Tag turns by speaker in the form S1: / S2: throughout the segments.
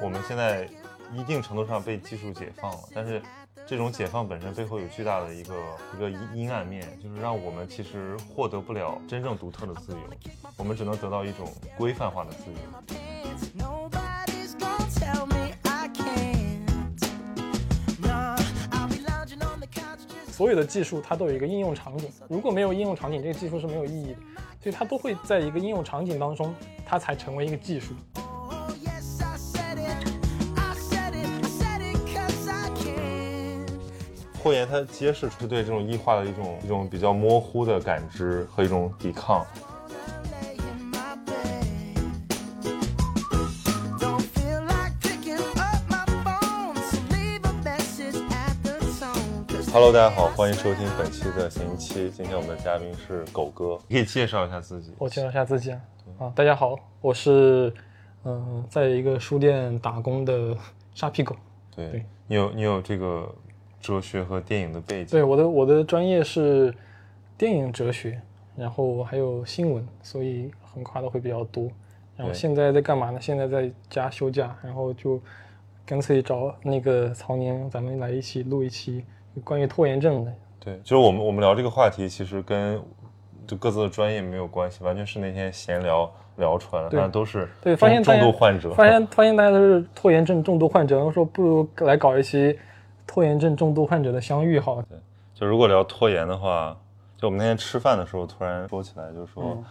S1: 我们现在一定程度上被技术解放了，但是这种解放本身背后有巨大的一个一个阴阴暗面，就是让我们其实获得不了真正独特的自由，我们只能得到一种规范化的自由。
S2: 所有的技术它都有一个应用场景，如果没有应用场景，这个技术是没有意义的。所以它都会在一个应用场景当中，它才成为一个技术。
S3: Oh, yes, I said it. I said it. I said it 'cause I can.
S1: 拖延它揭示出对这种异化的一种一种比较模糊的感知和一种抵抗。Hello，大家好，欢迎收听本期的闲期。今天我们的嘉宾是狗哥，可以介绍一下自己。
S2: 我介绍一下自己啊，啊，大家好，我是嗯、在一个书店打工的沙皮狗。
S1: 对
S2: 对
S1: 你有你有这个哲学和电影的背景。
S2: 对，我的我的专业是电影哲学，然后还有新闻，所以横跨的会比较多。然后现在在干嘛呢？现在在家休假，然后就干脆找那个曹宁，咱们来一起录一期关于拖延症的。
S1: 对，就是我们我们聊这个话题，其实跟就各自的专业没有关系，完全是那天闲聊聊出来的，
S2: 对
S1: 但都是
S2: 对，发现
S1: 重度患者。
S2: 发现发现大家都是拖延症重度患者，然后说不如来搞一期拖延症重度患者的相遇好了。
S1: 就如果聊拖延的话，就我们那天吃饭的时候突然说起来，就是说，
S2: 嗯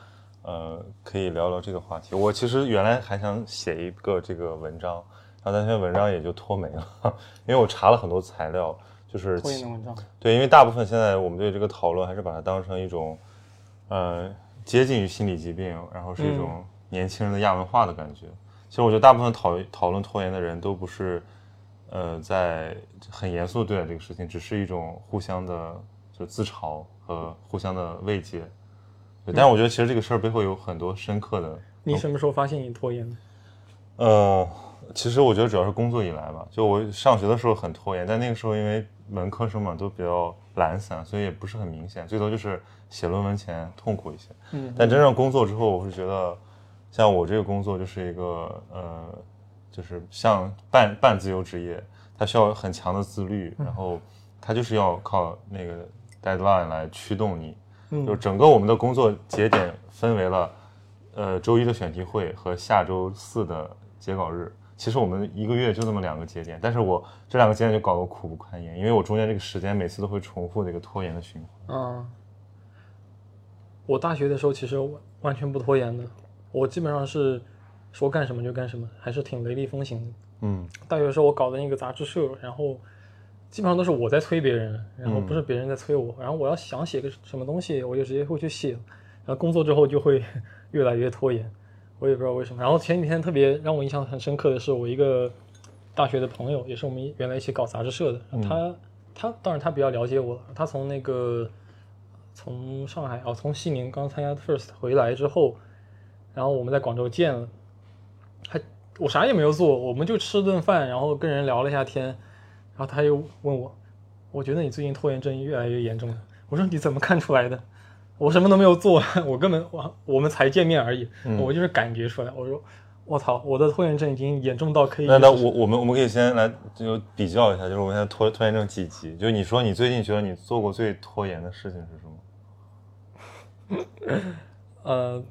S1: 呃，可以聊聊这个话题。我其实原来还想写一个这个文章，然后但那篇文章也就拖没了，因为我查了很多材料，就是
S2: 拖延的文章，
S1: 对，因为大部分现在我们对这个讨论还是把它当成一种，呃，接近于心理疾病，然后是一种年轻人的亚文化的感觉。其实我觉得大部分讨讨论拖延的人都不是，呃，在很严肃地对待这个事情，只是一种互相的就自嘲和互相的慰藉。对，但是我觉得其实这个事儿背后有很多深刻的
S2: 你什么时候发现你拖延的？
S1: 呃，其实我觉得主要是工作以来吧，就我上学的时候很拖延，但那个时候因为文科生嘛都比较懒散，所以也不是很明显，最多就是写论文前痛苦一些。
S2: 嗯，
S1: 但真正工作之后，我是觉得，像我这个工作就是一个呃，就是像半半自由职业，它需要很强的自律，然后它就是要靠那个 deadline 来驱动你，
S2: 嗯
S1: 就整个我们的工作节点分为了，呃，周一的选题会和下周四的截稿日。其实我们一个月就那么两个节点，但是我这两个节点就搞得我苦不堪言，因为我中间这个时间每次都会重复这个拖延的循环。
S2: 啊，我大学的时候其实完完全不拖延的，我基本上是说干什么就干什么，还是挺雷厉风行的。
S1: 嗯
S2: 大学的时候我搞的那个杂志社，然后基本上都是我在催别人，然后不是别人在催我，然后我要想写个什么东西，我就直接会去写，然后工作之后就会 越来越拖延，我也不知道为什么。然后前几天特别让我印象很深刻的是，我一个大学的朋友，也是我们原来一起搞杂志社的，他他当然他比较了解我了，他从那个从上海哦，从西宁刚参加 First 回来之后，然后我们在广州见了，他我啥也没有做，我们就吃顿饭，然后跟人聊了一下天，然后他又问我，我觉得你最近拖延症越来越严重了。我说你怎么看出来的？我什么都没有做，我根本我我们才见面而已，我就是感觉出来。我说我操，我的拖延症已经严重到可以
S1: 那那我我们我们可以先来就比较一下，就是我们现在拖拖延症几级？就是你说你最近觉得你做过最拖延的事情是什么？
S2: 呃，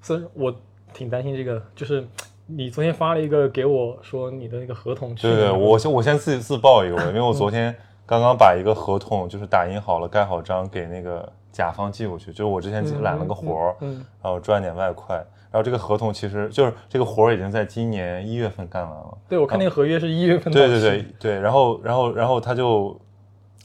S2: 所以我挺担心这个，就是你昨天发了一个给我说你的那个合同
S1: 对对，我先我先自己自曝一个吧，因为我 昨天刚刚把一个合同就是打印好了、盖好章给那个甲方寄过去，就是我之前揽了个活儿，
S2: 嗯
S1: 然后赚点外快，然后这个合同其实就是这个活儿已经在今年一月份干完了。
S2: 对，我看那个合约是一月份
S1: 对对对对，然后然后然后他就，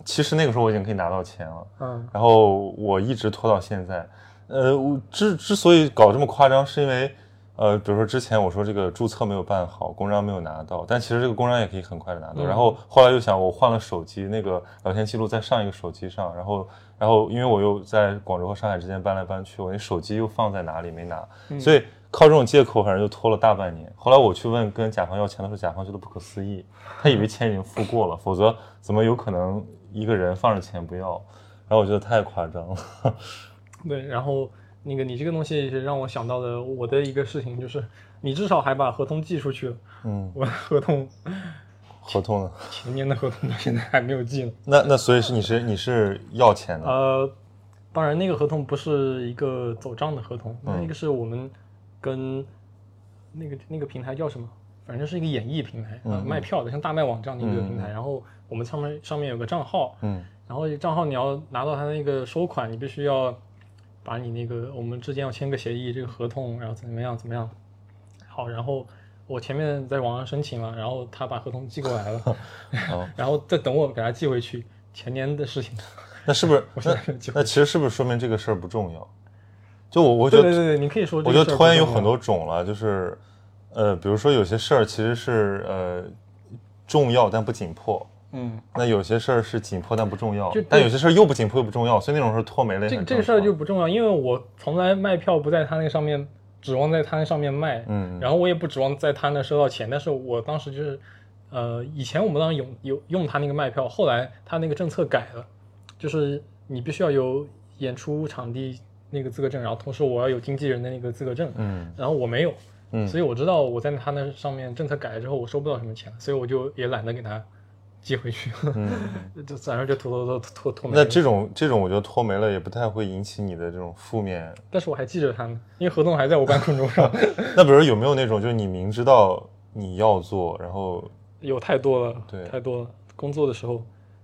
S1: 其实那个时候我已经可以拿到钱了，
S2: 嗯
S1: 然后我一直拖到现在。呃，我之之所以搞这么夸张，是因为，呃，比如说之前我说这个注册没有办好，公章没有拿到，但其实这个公章也可以很快的拿到。
S2: 嗯
S1: 然后后来又想，我换了手机，那个聊天记录在上一个手机上，然后然后因为我又在广州和上海之间搬来搬去，我那手机又放在哪里没拿，所以靠这种借口，反正就拖了大半年。后来我去问跟甲方要钱的时候，甲方觉得不可思议，他以为钱已经付过了，否则怎么有可能一个人放着钱不要？然后我觉得太夸张了。
S2: 对，然后那个你这个东西是让我想到的我的一个事情，就是你至少还把合同寄出去了，
S1: 嗯，
S2: 我的合同
S1: 合同呢？
S2: 前年的合同到现在还没有寄呢。
S1: 那那所以是你是你是要钱的？
S2: 呃，当然那个合同不是一个走账的合同，
S1: 嗯
S2: 那个是我们跟那个那个平台叫什么？反正是一个演艺平台，呃
S1: 嗯
S2: 卖票的，像大麦网这样的一个
S1: 嗯
S2: 平台。然后我们上面上面有个账号，
S1: 嗯
S2: 然后账号你要拿到他那个收款，你必须要把你那个我们之间要签个协议，这个合同，然后怎么样怎么样。好，然后我前面在网上申请了，然后他把合同寄过来了，
S1: 好
S2: 然后再等我给他寄回去。前年的事情，
S1: 那是不是
S2: 我现
S1: 那那其实是不是说明这个事儿不重要？就我我觉得
S2: 对对对对，你可以说
S1: 我。觉得拖延有很多种了，就是呃，比如说有些事儿其实是呃重要但不紧迫，
S2: 嗯，
S1: 那有些事儿是紧迫但不重要
S2: 就，
S1: 但有些事儿又不紧迫又不重要，所以那种事儿拖没了
S2: 这个这个事儿就不重要，因为我从来卖票不在他那上面指望在他那上面卖，
S1: 嗯
S2: 然后我也不指望在他那收到钱，但是我当时就是，呃，以前我们当时有有用他那个卖票，后来他那个政策改了，就是你必须要有演出场地那个资格证，然后同时我要有经纪人的那个资格证，
S1: 嗯。
S2: 然后我没有，
S1: 嗯
S2: 所以我知道我在他那上面政策改了之后，我收不到什么钱，所以我就也懒得给他寄回去，
S1: 嗯，
S2: 就反正就拖拖拖拖拖没。
S1: 那这种这种我觉得拖没了也不太会引起你的这种负面。
S2: 但是我还记着他呢，因为合同还在我办公桌上，
S1: 那比如有没有那种就是你明知道你要做，然后
S2: 有太多了，
S1: 对
S2: 太多了。工作的时候，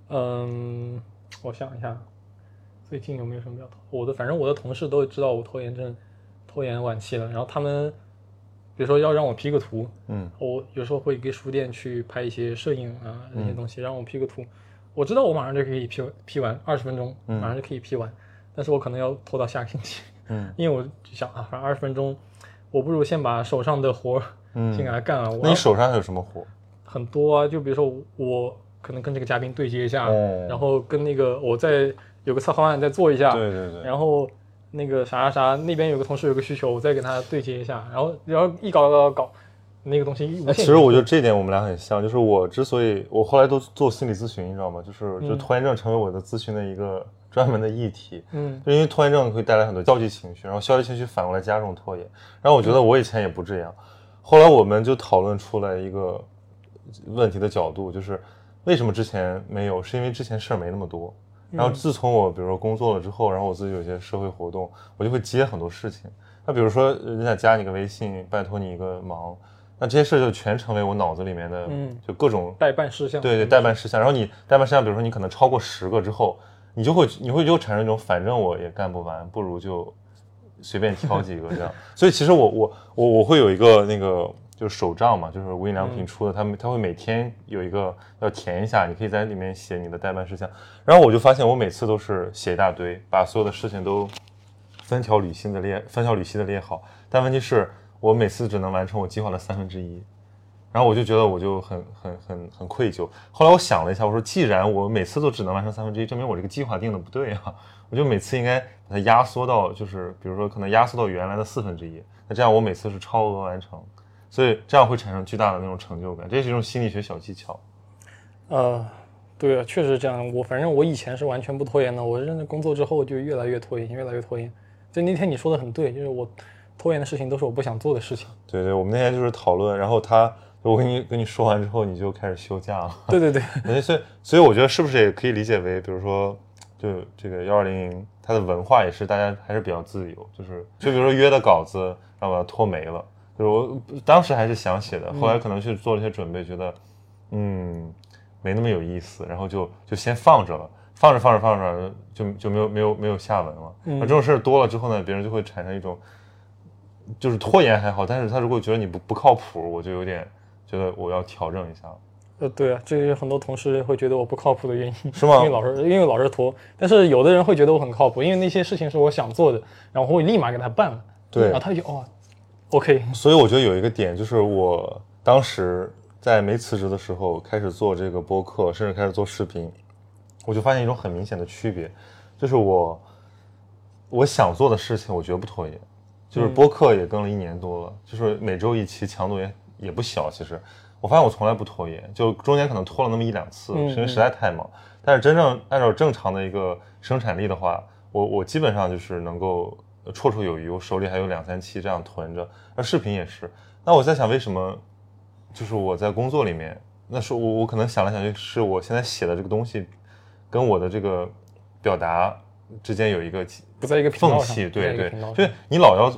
S2: 嗯，我想一下，最近有没有什么比较拖？我的反正我的同事都知道我拖延症，拖延晚期了，然后他们比如说要让我 P 个图，
S1: 嗯。
S2: 我有时候会给书店去拍一些摄影啊那些东西，让我 P 个图，我知道我马上就可以 P P 完，二十分钟马上就可以 P 完，但是我可能要拖到下个星期，
S1: 嗯。
S2: 因为我就想啊，反正二十分钟，我不如先把手上的活儿先给
S1: 嗯，
S2: 它干了。我
S1: 那你手上还有什么活？
S2: 很多啊，就比如说我可能跟这个嘉宾对接一下，
S1: 哦。
S2: 然后跟那个我再有个策划案再做一下，
S1: 对对对，
S2: 然后那个啥啥啥那边有个同事有个需求，我再跟他对接一下，然后然后一搞搞搞搞，那个东西无。
S1: 其实我觉得这一点我们俩很像，就是我之所以我后来都做心理咨询，你知道吗？就是就
S2: 嗯
S1: 拖延症成为我的咨询的一个 专门的议题。
S2: 嗯
S1: 就因为拖延症会带来很多消极情绪，然后消极情绪反过来加重拖延。然后我觉得我以前也不这样，后来我们就讨论出来一个问题的角度，就是为什么之前没有？是因为之前事儿没那么多。然后自从我比如说工作了之后，然后我自己有些社会活动，我就会接很多事情。那比如说人家加你个微信，拜托你一个忙，那这些事就全成为我脑子里面的，
S2: 嗯
S1: 就各种
S2: 代办事项，
S1: 对对，代办事项。然后你代办事项，比如说你可能超过十个之后，你就会你会就产生一种反正我也干不完，不如就随便挑几个这样。所以其实我我我我会有一个那个就是手账嘛，就是无印良品出的，他们他会每天有一个要填一下，你可以在里面写你的代办事项。然后我就发现我每次都是写一大堆，把所有的事情都分条缕析的列分条缕析的列好，但问题是我每次只能完成我计划的三分之一。然后我就觉得我就很很很很愧疚。后来我想了一下，我说既然我每次都只能完成三分之一，证明我这个计划定的不对啊。我就每次应该把它压缩到，就是比如说可能压缩到原来的四分之一。那这样我每次是超额完成，所以这样会产生巨大的那种成就感。这是一种心理学小技巧。
S2: 呃，对啊，确实是这样。我反正我以前是完全不拖延的，我认真工作之后就越来越拖延，越来越拖延。就那天你说的很对，就是我拖延的事情都是我不想做的事情。
S1: 对对，我们那天就是讨论，然后他我跟你跟你说完之后，你就开始休假了。
S2: 对 对对，
S1: 哎，所以所以我觉得是不是也可以理解为，比如说，就这个幺二零，它的文化也是大家还是比较自由，就是就比如说约的稿子，让我要拖没了，就是我当时还是想写的，后来可能去做了一些准备，觉得嗯没那么有意思，然后就就先放着了。放着放着放着就就没有没有没有下文了。
S2: 嗯
S1: 那这种事儿多了之后呢，别人就会产生一种，就是拖延还好，但是他如果觉得你不不靠谱，我就有点觉得我要调整一下了。
S2: 呃，对啊，这是很多同事会觉得我不靠谱的原因，
S1: 是吗
S2: 因为老是因为老是拖，但是有的人会觉得我很靠谱，因为那些事情是我想做的，然后我会立马给他办了。
S1: 对
S2: 然后他就哦，OK，
S1: 所以我觉得有一个点，就是我当时在没辞职的时候开始做这个播客，甚至开始做视频，我就发现一种很明显的区别，就是我我想做的事情，我绝不拖延。就是播客也更了一年多了，就是每周一期，强度也也不小。其实我发现我从来不拖延，就中间可能拖了那么一两次，
S2: 嗯
S1: 是因为实在太忙。但是真正按照正常的一个生产力的话，我我基本上就是能够呃绰绰有余，我手里还有两三期这样囤着。那视频也是。那我在想，为什么就是我在工作里面，那是我我可能想来想去，是我现在写的这个东西跟我的这个表达之间有一个
S2: 不在一个
S1: 缝隙，对对就是你老要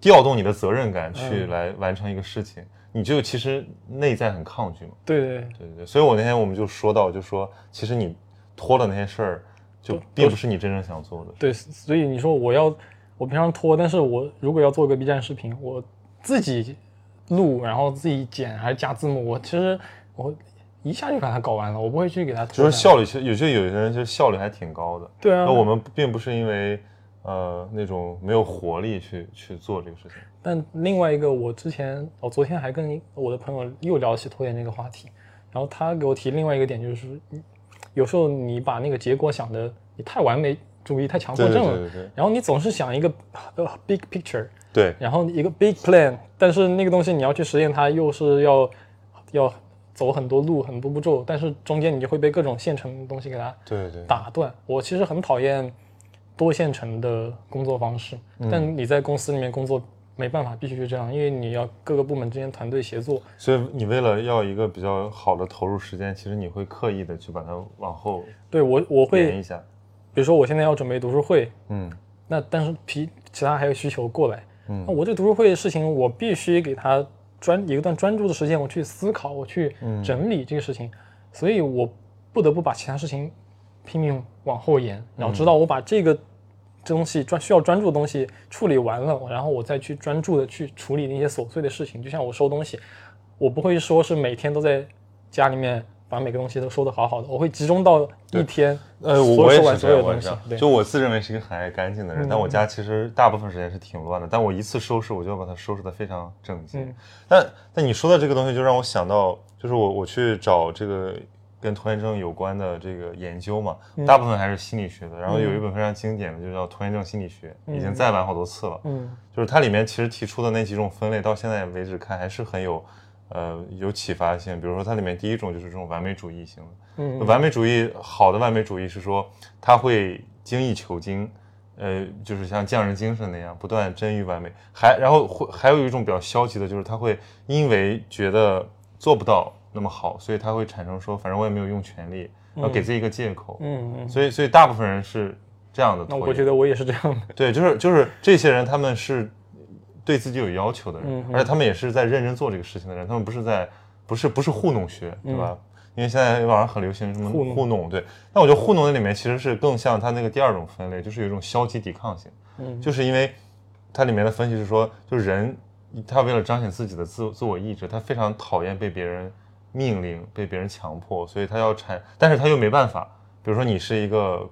S1: 调动你的责任感去
S2: 嗯
S1: 来完成一个事情，你就其实内在很抗拒嘛。
S2: 对对对
S1: 对，所以我那天我们就说到，就说其实你拖的那些事儿，就并不是你真正想做的。
S2: 对，所以你说我要我平常拖，但是我如果要做一个 B 站视频，我自己录，然后自己剪还是加字幕，我其实我一下就把它搞完了，我不会去给它拖
S1: 就是效率，其实有些有些人其实效率还挺高的。
S2: 对啊，
S1: 那我们并不是因为呃那种没有活力去去做这个事情。
S2: 但另外一个，我之前我昨天还跟我的朋友又聊起拖延这个话题，然后他给我提另外一个点，就是有时候你把那个结果想的你太完美主义、太强迫症了，
S1: 对对对
S2: 然后你总是想一个呃 big picture，
S1: 对
S2: 然后一个 big plan，但是那个东西你要去实现它，又是要要走很多路、很多步骤，但是中间你就会被各种现成的东西给它
S1: 对对，
S2: 打断。我其实很讨厌多线程的工作方式，
S1: 嗯
S2: 但你在公司里面工作没办法，必须是这样，因为你要各个部门之间团队协作。
S1: 所以你为了要一个比较好的投入时间，其实你会刻意的去把它往后
S2: 对我我
S1: 延
S2: 会
S1: 一，下。
S2: 比如说我现在要准备读书会，
S1: 嗯。
S2: 那但是其其他还有需求过来，
S1: 嗯。
S2: 那我这读书会的事情，我必须给他专有一段专注的时间，我去思考，我去
S1: 嗯。
S2: 整理这个事情，所以我不得不把其他事情拼命往后延，然后直到我把这个东西专需要专注的东西处理完了，然后我再去专注的去处理那些琐碎的事情。就像我收东西，我不会说是每天都在家里面把每个东西都收的好好的，我会集中到一天，
S1: 呃，我也是这样，我也是就我自认为是一个很爱干净的人，
S2: 嗯
S1: 但我家其实大部分时间是挺乱的。但我一次收拾，我就要把它收拾的非常整洁。
S2: 嗯
S1: 但但你说的这个东西，就让我想到，就是我我去找这个跟拖延症有关的这个研究嘛，
S2: 嗯
S1: 大部分还是心理学的。然后有一本非常经典的，就叫《拖延症心理学》，已经再版好多次了。
S2: 嗯
S1: 就是它里面其实提出的那几种分类，到现在为止看还是很有，呃，有启发性。比如说它里面第一种就是这种完美主义型的，
S2: 嗯
S1: 完美主义好的完美主义是说他会精益求精，呃，就是像匠人精神那样不断臻于完美。还然后会还有一种比较消极的，就是他会因为觉得做不到那么好，所以他会产生说，反正我也没有用全力，然后给自己一个借口。
S2: 嗯嗯，
S1: 所以所以大部分人是这样的。
S2: 那我觉得我也是这样的。
S1: 对，就是就是这些人，他们是对自己有要求的人，而且他们也是在认真做这个事情的人，他们不是在不是不是糊弄学，对吧？因为现在网上很流行什么
S2: 嗯糊弄
S1: 对。但我觉得糊弄那里面其实是更像他那个第二种分类，就是有一种消极抵抗性，
S2: 嗯
S1: 就是因为它里面的分析是说，就是人他为了彰显自己的自自我意志，他非常讨厌被别人命令、被别人强迫，所以他要产，但是他又没办法。比如说你是一个呃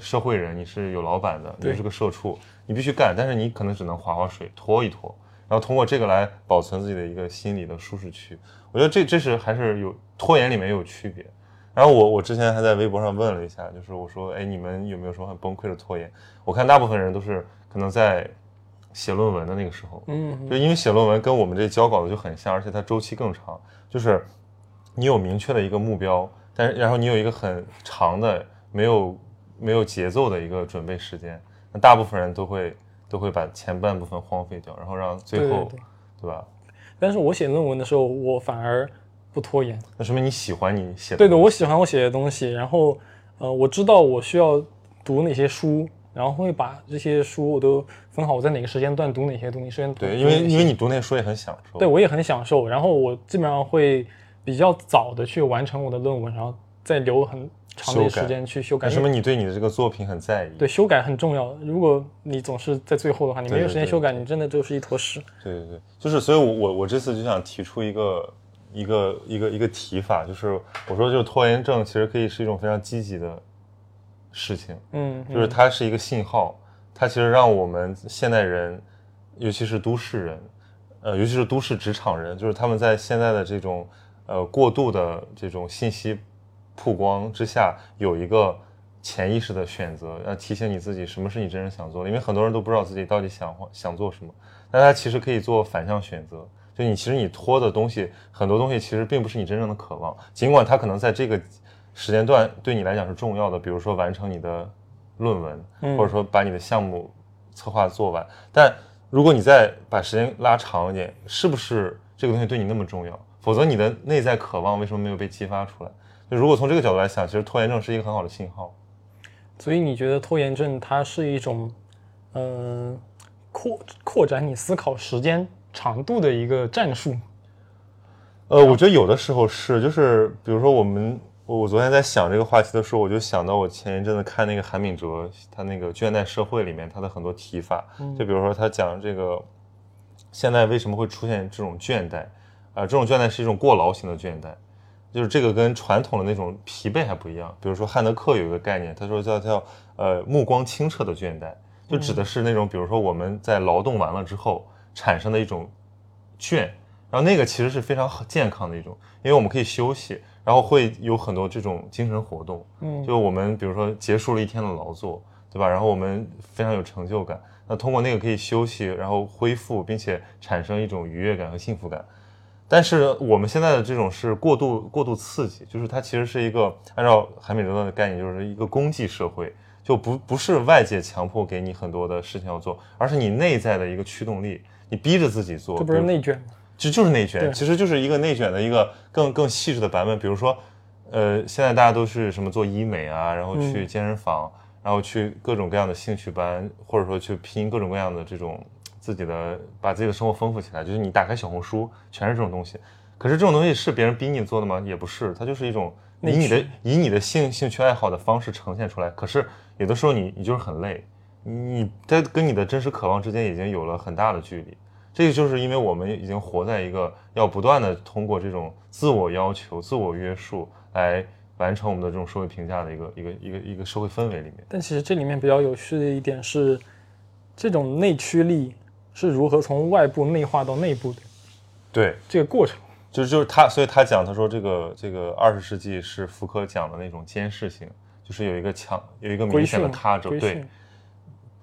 S1: 社会人，你是有老板的，你是个社畜，你必须干，但是你可能只能划划水、拖一拖，然后通过这个来保存自己的一个心理的舒适区。我觉得这这是还是有拖延里面有区别。然后我我之前还在微博上问了一下，就是我说，哎，你们有没有什么很崩溃的拖延？我看大部分人都是可能在写论文的那个时候，
S2: 嗯
S1: 就因为写论文跟我们这交稿的就很像，而且它周期更长，就是你有明确的一个目标，但是然后你有一个很长的没有没有节奏的一个准备时间，那大部分人都会都会把前半部分荒废掉，然后让最后
S2: 对
S1: 吧？
S2: 但是我写论文的时候，我反而不拖延。
S1: 那说明你喜欢你写的
S2: 对的，我喜欢我写的东西，然后呃，我知道我需要读哪些书，然后会把这些书我都分好，我在哪个时间段读哪些，东西时间
S1: 对，因为因为你读那些书也很享受，
S2: 对我也很享受，然后我基本上会比较早的去完成我的论文，然后再留很长的时间去修改。为
S1: 什么你对你的这个作品很在意。
S2: 对修改很重要，如果你总是在最后的话，你没有时间修改，你真的就是一坨屎。
S1: 对对对，就是，所以我我我这次就想提出一个一个一个一个提法，就是我说，就是拖延症其实可以是一种非常积极的事情，
S2: 嗯，
S1: 就是它是一个信号，它其实让我们现代人，尤其是都市人，呃，尤其是都市职场人，就是他们在现在的这种呃过度的这种信息曝光之下，有一个潜意识的选择，要提醒你自己什么是你真正想做的，因为很多人都不知道自己到底想想做什么。那他其实可以做反向选择，就你其实你拖的东西，很多东西其实并不是你真正的渴望，尽管它可能在这个时间段对你来讲是重要的，比如说完成你的论文，
S2: 嗯
S1: 或者说把你的项目策划做完。但如果你再把时间拉长一点，是不是这个东西对你那么重要？否则你的内在渴望为什么没有被激发出来？就如果从这个角度来想，其实拖延症是一个很好的信号。
S2: 所以你觉得拖延症它是一种，嗯、扩扩展你思考时间长度的一个战术？
S1: 呃，我觉得有的时候是，就是比如说我们，我我昨天在想这个话题的时候，我就想到我前一阵子看那个韩敏哲他那个《倦怠社会》里面他的很多提法，就比如说他讲这个现在为什么会出现这种倦怠，啊、这种倦怠是一种过劳型的倦怠，就是这个跟传统的那种疲惫还不一样。比如说汉德克有一个概念，他说叫叫呃目光清澈的倦怠，就指的是那种比如说我们在劳动完了之后产生的一种倦，然后那个其实是非常健康的一种，因为我们可以休息，然后会有很多这种精神活动，
S2: 嗯
S1: 就我们比如说结束了一天的劳作，对吧？然后我们非常有成就感，那通过那个可以休息，然后恢复，并且产生一种愉悦感和幸福感。但是我们现在的这种是过度过度刺激，就是它其实是一个按照韩敏哲的概念，就是一个功绩社会，就不不是外界强迫给你很多的事情要做，而是你内在的一个驱动力，你逼着自己做。
S2: 这不是内卷吗？
S1: 其实就是内卷，其实就是一个内卷的一个更更细致的版本。比如说，呃，现在大家都是什么做医美啊，然后去
S2: 嗯
S1: 健身房，然后去各种各样的兴趣班，或者说去拼各种各样的这种自己的，把自己的生活丰富起来。就是你打开小红书，全是这种东西。可是这种东西是别人逼你做的吗？也不是，它就是一种以你的以你的兴兴趣爱好的方式呈现出来。可是有的时候你你就是很累，你你在跟你的真实渴望之间已经有了很大的距离。这个就是因为我们已经活在一个要不断的通过这种自我要求、自我约束来完成我们的这种社会评价的一个一个一个一个社会氛围里面。
S2: 但其实这里面比较有趣的一点是，这种内驱力是如何从外部内化到内部的
S1: 对，
S2: 这个过程。
S1: 就是就是他，所以他讲，他说这个这个二十世纪是福柯讲的那种监视性，就是有一个强有一个明显的
S2: 训，
S1: 他者，对，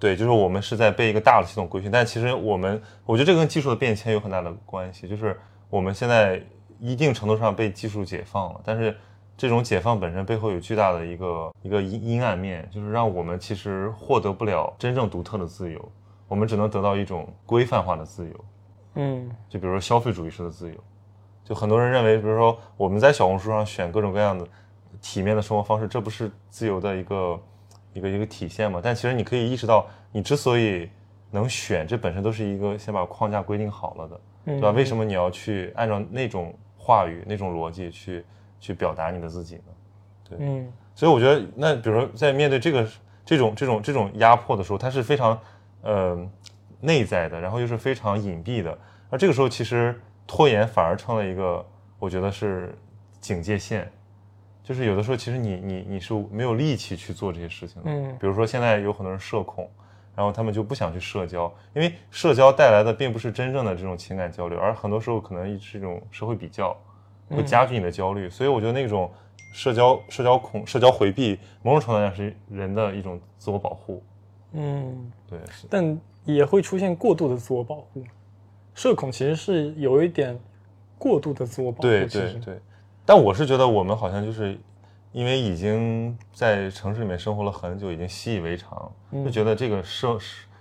S1: 对，就是我们是在被一个大的系统规训，但其实我们，我觉得这跟技术的变迁有很大的关系，就是我们现在一定程度上被技术解放了，但是这种解放本身背后有巨大的一个一个阴阴暗面，就是让我们其实获得不了真正独特的自由，我们只能得到一种规范化的自由，
S2: 嗯
S1: 就比如说消费主义式的自由，就很多人认为，比如说我们在小红书上选各种各样的体面的生活方式，这不是自由的一个一个一个体现吗？但其实你可以意识到，你之所以能选，这本身都是一个先把框架规定好了的，
S2: 嗯，
S1: 对吧？为什么你要去按照那种话语、那种逻辑去去表达你的自己呢？
S2: 对嗯
S1: 所以我觉得，那比如说在面对这个这种这种这种压迫的时候，它是非常呃内在的，然后又是非常隐蔽的。而这个时候，其实拖延反而成了一个，我觉得是警戒线，就是有的时候其实你你你是没有力气去做这些事情的。
S2: 嗯
S1: 比如说现在有很多人社恐，然后他们就不想去社交，因为社交带来的并不是真正的这种情感交流，而很多时候可能是一种社会比较，会加剧你的焦虑。所以我觉得那种社交、社交恐、社交回避，某种程度上是人的一种自我保护。
S2: 嗯，
S1: 对，是
S2: 但也会出现过度的自我保护。社恐其实是有一点过度的自我保护，
S1: 对对对。但我是觉得我们好像就是因为已经在城市里面生活了很久，已经习以为常，
S2: 嗯
S1: 就觉得这个生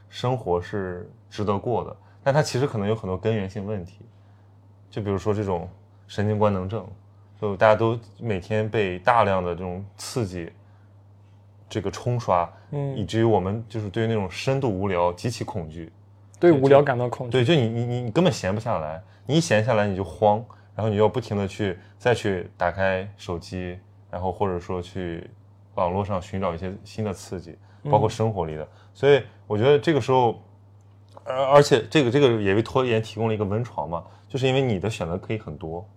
S1: 生活是值得过的。但它其实可能有很多根源性问题，就比如说这种神经官能症，就大家都每天被大量的这种刺激，这个冲刷，
S2: 嗯
S1: 以至于我们就是对于那种深度无聊极其恐惧。
S2: 对无聊感到恐惧。
S1: 对，就你你你你根本闲不下来，你一闲下来你就慌，然后你就要不停的去再去打开手机，然后或者说去网络上寻找一些新的刺激，包括生活里的。所以我觉得这个时候，而而且这个这个也为拖延提供了一个温床嘛，就是因为你的选择可以很多。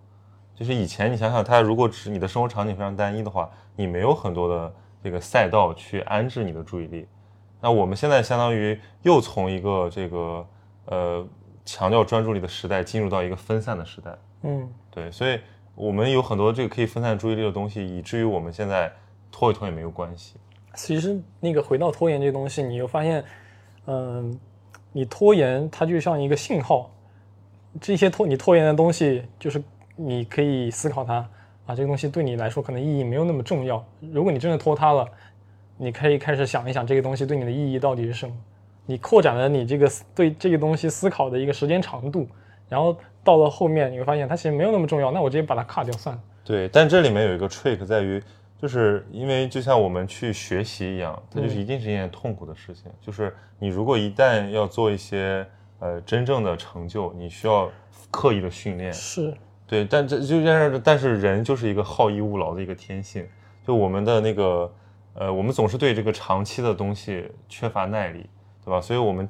S1: 就是以前你想想，他如果只你的生活场景非常单一的话，你没有很多的这个赛道去安置你的注意力。那我们现在相当于又从一个这个呃强调专注力的时代进入到一个分散的时代，
S2: 嗯
S1: 对，所以我们有很多这个可以分散注意力的东西，以至于我们现在拖一拖也没有关系。
S2: 其实那个回到拖延这个东西，你又发现，嗯、你拖延它就像一个信号，这些拖你拖延的东西，就是你可以思考它啊，这个东西对你来说可能意义没有那么重要。如果你真的拖它了，你可以开始想一想这个东西对你的意义到底是什么。你扩展了你这个思对这个东西思考的一个时间长度，然后到了后面你会发现它其实没有那么重要，那我直接把它卡掉算了。
S1: 对，但这里面有一个 trick 在于，就是因为就像我们去学习一样，它就是
S2: 嗯
S1: 一定是一件痛苦的事情。就是你如果一旦要做一些呃真正的成就，你需要刻意的训练。
S2: 是，
S1: 对，但这就但是但是人就是一个好逸恶劳的一个天性，就我们的那个呃，我们总是对这个长期的东西缺乏耐力，对吧？所以我们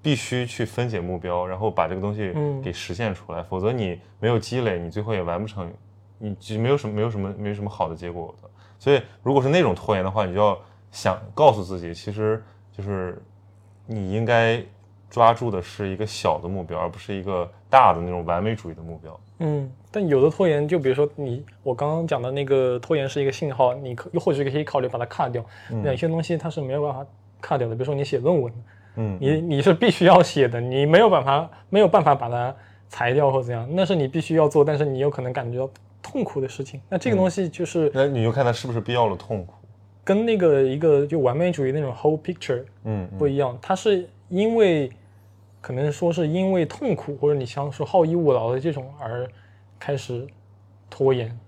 S1: 必须去分解目标，然后把这个东西
S2: 嗯
S1: 给实现出来，否则你没有积累，你最后也完不成，你就没有什么没有什么没有什么好的结果的。所以如果是那种拖延的话，你就要想告诉自己，其实就是你应该抓住的是一个小的目标，而不是一个大的那种完美主义的目标。
S2: 嗯，但有的拖延，就比如说你我刚刚讲的那个拖延是一个信号，你可又或许可以考虑把它卡掉。那有些东西它是没有办法卡掉的，比如说你写论文，
S1: 嗯，
S2: 你你是必须要写的，你没有办法没有办法把它裁掉或怎样，那是你必须要做，但是你有可能感觉到痛苦的事情。那这个东西就是
S1: 那你就看它是不是必要的痛苦。
S2: 跟那个一个就完美主义那种 whole picture
S1: 嗯，
S2: 不一样，它是因为可能说是因为痛苦或者你想说好逸恶劳的这种而开始拖延，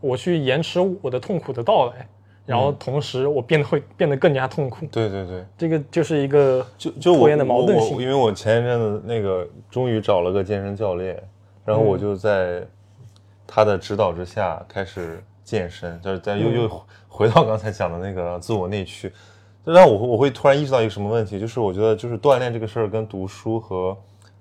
S2: 我去延迟我的痛苦的到来，然后同时我变得会变得更加痛苦，
S1: 对对对，
S2: 这个就是一个
S1: 就就我
S2: 拖延的矛盾性。
S1: 因为我前一阵子那个终于找了个健身教练，然后我就在他的指导之下开始健身，就是在又又回到刚才讲的那个自我内驱，就让我我会突然意识到一个什么问题，就是我觉得就是锻炼这个事儿跟读书和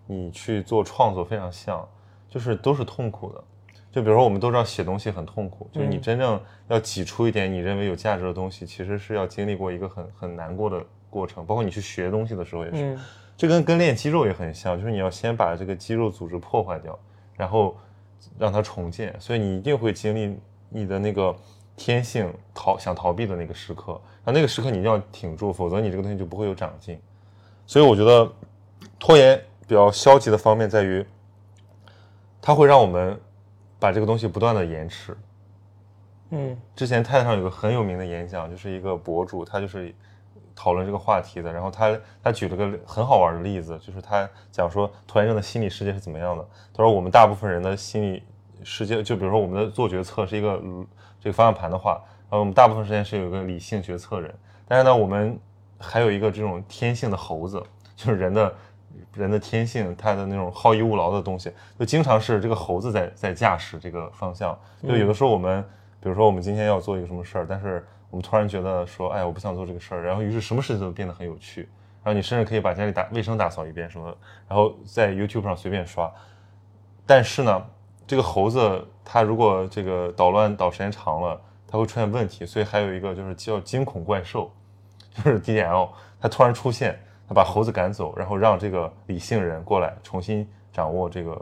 S1: 你去做创作非常像，就是都是痛苦的。就比如说，我们都知道写东西很痛苦，就是你
S2: 嗯
S1: 真正要挤出一点你认为有价值的东西，其实是要经历过一个很很难过的过程。包括你去学东西的时候也是，
S2: 嗯
S1: 这跟跟练肌肉也很像，就是你要先把这个肌肉组织破坏掉，然后让它重建，所以你一定会经历你的那个天性逃想逃避的那个时刻，然后那个时刻你一定要挺住，否则你这个东西就不会有长进。所以我觉得拖延比较消极的方面在于，它会让我们把这个东西不断的延迟。
S2: 嗯
S1: 之前 TED 上有个很有名的演讲，就是一个博主，他就是讨论这个话题的。然后他他举了个很好玩的例子，就是他讲说拖延症的心理世界是怎么样的。他说我们大部分人的心理世界，就比如说我们的做决策是一个嗯这个方向盘的话，我们大部分时间是有一个理性决策人，但是呢，我们还有一个这种天性的猴子，就是人的。人的天性，他的那种好逸恶劳的东西，就经常是这个猴子在在驾驶这个方向。就有的时候我们，比如说我们今天要做一个什么事儿，但是我们突然觉得说，哎，我不想做这个事儿，然后于是什么事情都变得很有趣，然后你甚至可以把家里打卫生打扫一遍什么，然后在 YouTube 上随便刷。但是呢，这个猴子它如果这个捣乱捣时间长了，它会出现问题，所以还有一个就是叫惊恐怪兽，就是 DL，它突然出现，它把猴子赶走，然后让这个理性人过来重新掌握这个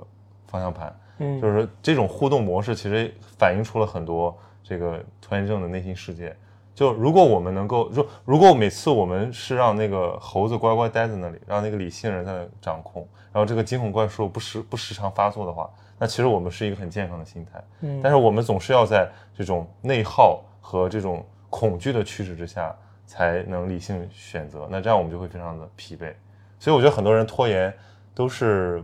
S1: 方向盘。
S2: 嗯，
S1: 就是说这种互动模式其实反映出了很多这个拖延症的内心世界。就如果我们能够，如如果每次我们是让那个猴子乖乖待在那里，让那个理性人在那掌控，然后这个惊恐怪兽不时不时常发作的话，那其实我们是一个很健康的心态。
S2: 嗯
S1: 但是我们总是要在这种内耗和这种恐惧的驱使之下，才能理性选择。那这样我们就会非常的疲惫。所以我觉得很多人拖延都是，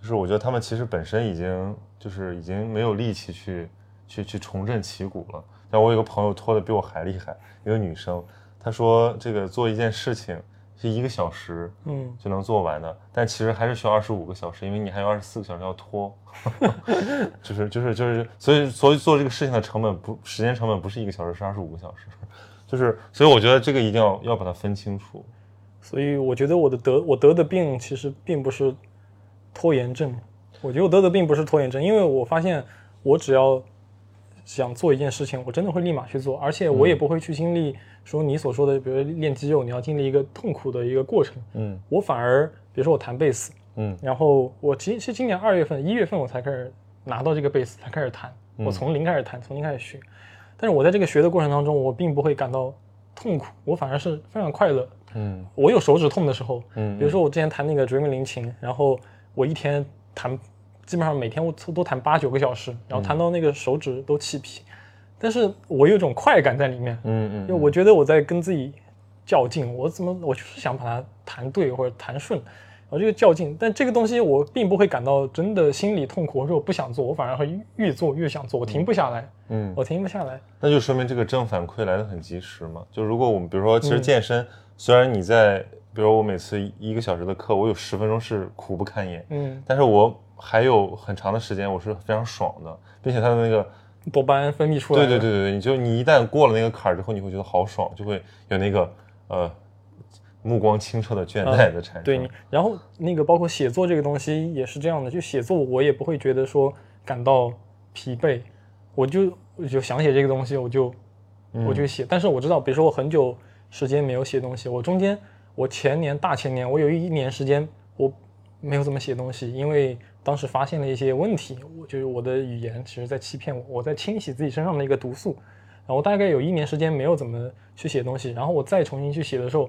S1: 就是我觉得他们其实本身已经就是已经没有力气去去去重振旗鼓了。像我有个朋友拖得比我还厉害，一个女生，她说这个做一件事情是一个小时
S2: 嗯
S1: 就能做完的，但其实还是需要二十五个小时，因为你还有二十四个小时要拖。就是就是就是，所以所以做这个事情的成本不时间成本不是一个小时，是二十五个小时。就是所以我觉得这个一定要要把它分清楚。
S2: 所以我觉得我的得我得的病其实并不是拖延症，我觉得我得的病不是拖延症，因为我发现我只要想做一件事情，我真的会立马去做，而且我也不会去经历说你所说的，比如练肌肉，你要经历一个痛苦的一个过程。
S1: 嗯。
S2: 我反而，比如说我弹贝斯，
S1: 嗯。
S2: 然后我其实今年二月份、一月份我才开始拿到这个贝斯，才开始弹，我从零开始弹，从零开始学。但是我在这个学的过程当中，我并不会感到痛苦，我反而是非常快乐。
S1: 嗯。
S2: 我有手指痛的时候，
S1: 嗯。
S2: 比如说我之前弹那个 Dreaming 琴，然后我一天弹，基本上每天我都都弹八九个小时，然后弹到那个手指都起皮，但是我有一种快感在里面，
S1: 嗯嗯，
S2: 因为我觉得我在跟自己较劲，我怎么我就是想把它弹对或者弹顺，然后这个较劲，但这个东西我并不会感到真的心里痛苦，或者我不想做，我反而会越做越想做，我停不下来，
S1: 嗯，
S2: 我停不下来。
S1: 那就说明这个正反馈来的很及时嘛。就如果我们比如说，其实
S2: 嗯
S1: 健身，虽然你在，比如我每次一个小时的课，我有十分钟是苦不堪言，
S2: 嗯，
S1: 但是我还有很长的时间我是非常爽的，并且它的那个，
S2: 多巴胺分泌出来对，
S1: 对对对对，你就你一旦过了那个坎儿之后，你会觉得好爽，就会有那个呃目光清澈的倦怠的产生。
S2: 对你，然后那个包括写作这个东西也是这样的，就写作我也不会觉得说感到疲惫，我就我就想写这个东西，我就我就写。但是我知道，比如说我很久时间没有写东西，我中间我前年大前年我有一年时间我没有怎么写东西，因为当时发现了一些问题，我就是我的语言其实在欺骗我，我在清洗自己身上的一个毒素。然后我大概有一年时间没有怎么去写东西，然后我再重新去写的时候，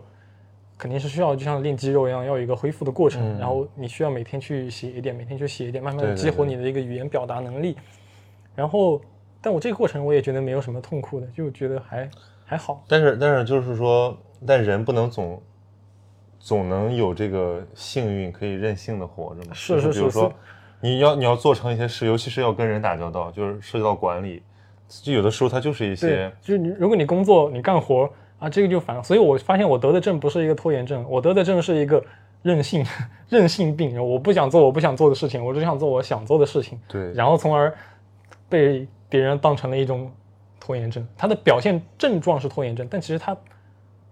S2: 肯定是需要就像练肌肉一样，要有一个恢复的过程。
S1: 嗯
S2: 然后你需要每天去写一点，每天去写一点，慢慢激活你的一个语言表达能力。然后，但我这个过程我也觉得没有什么痛苦的，就觉得还还好。
S1: 但是但是就是说，但人不能总总能有这个幸运可以任性的活着嘛。
S2: 是
S1: 就是比如说你要你要做成一些事，尤其是要跟人打交道，就是涉及到管理，就有的时候它就是一
S2: 对
S1: 些，
S2: 就是你如果你工作你干活啊，这个就烦。所以我发现我得的症不是一个拖延症，我得的症是一个任性 任性病。我不想做我不想做的事情，我只想做我想做的事情。
S1: 对，
S2: 然后从而被别人当成了一种拖延症。它的表现症状是拖延症，但其实它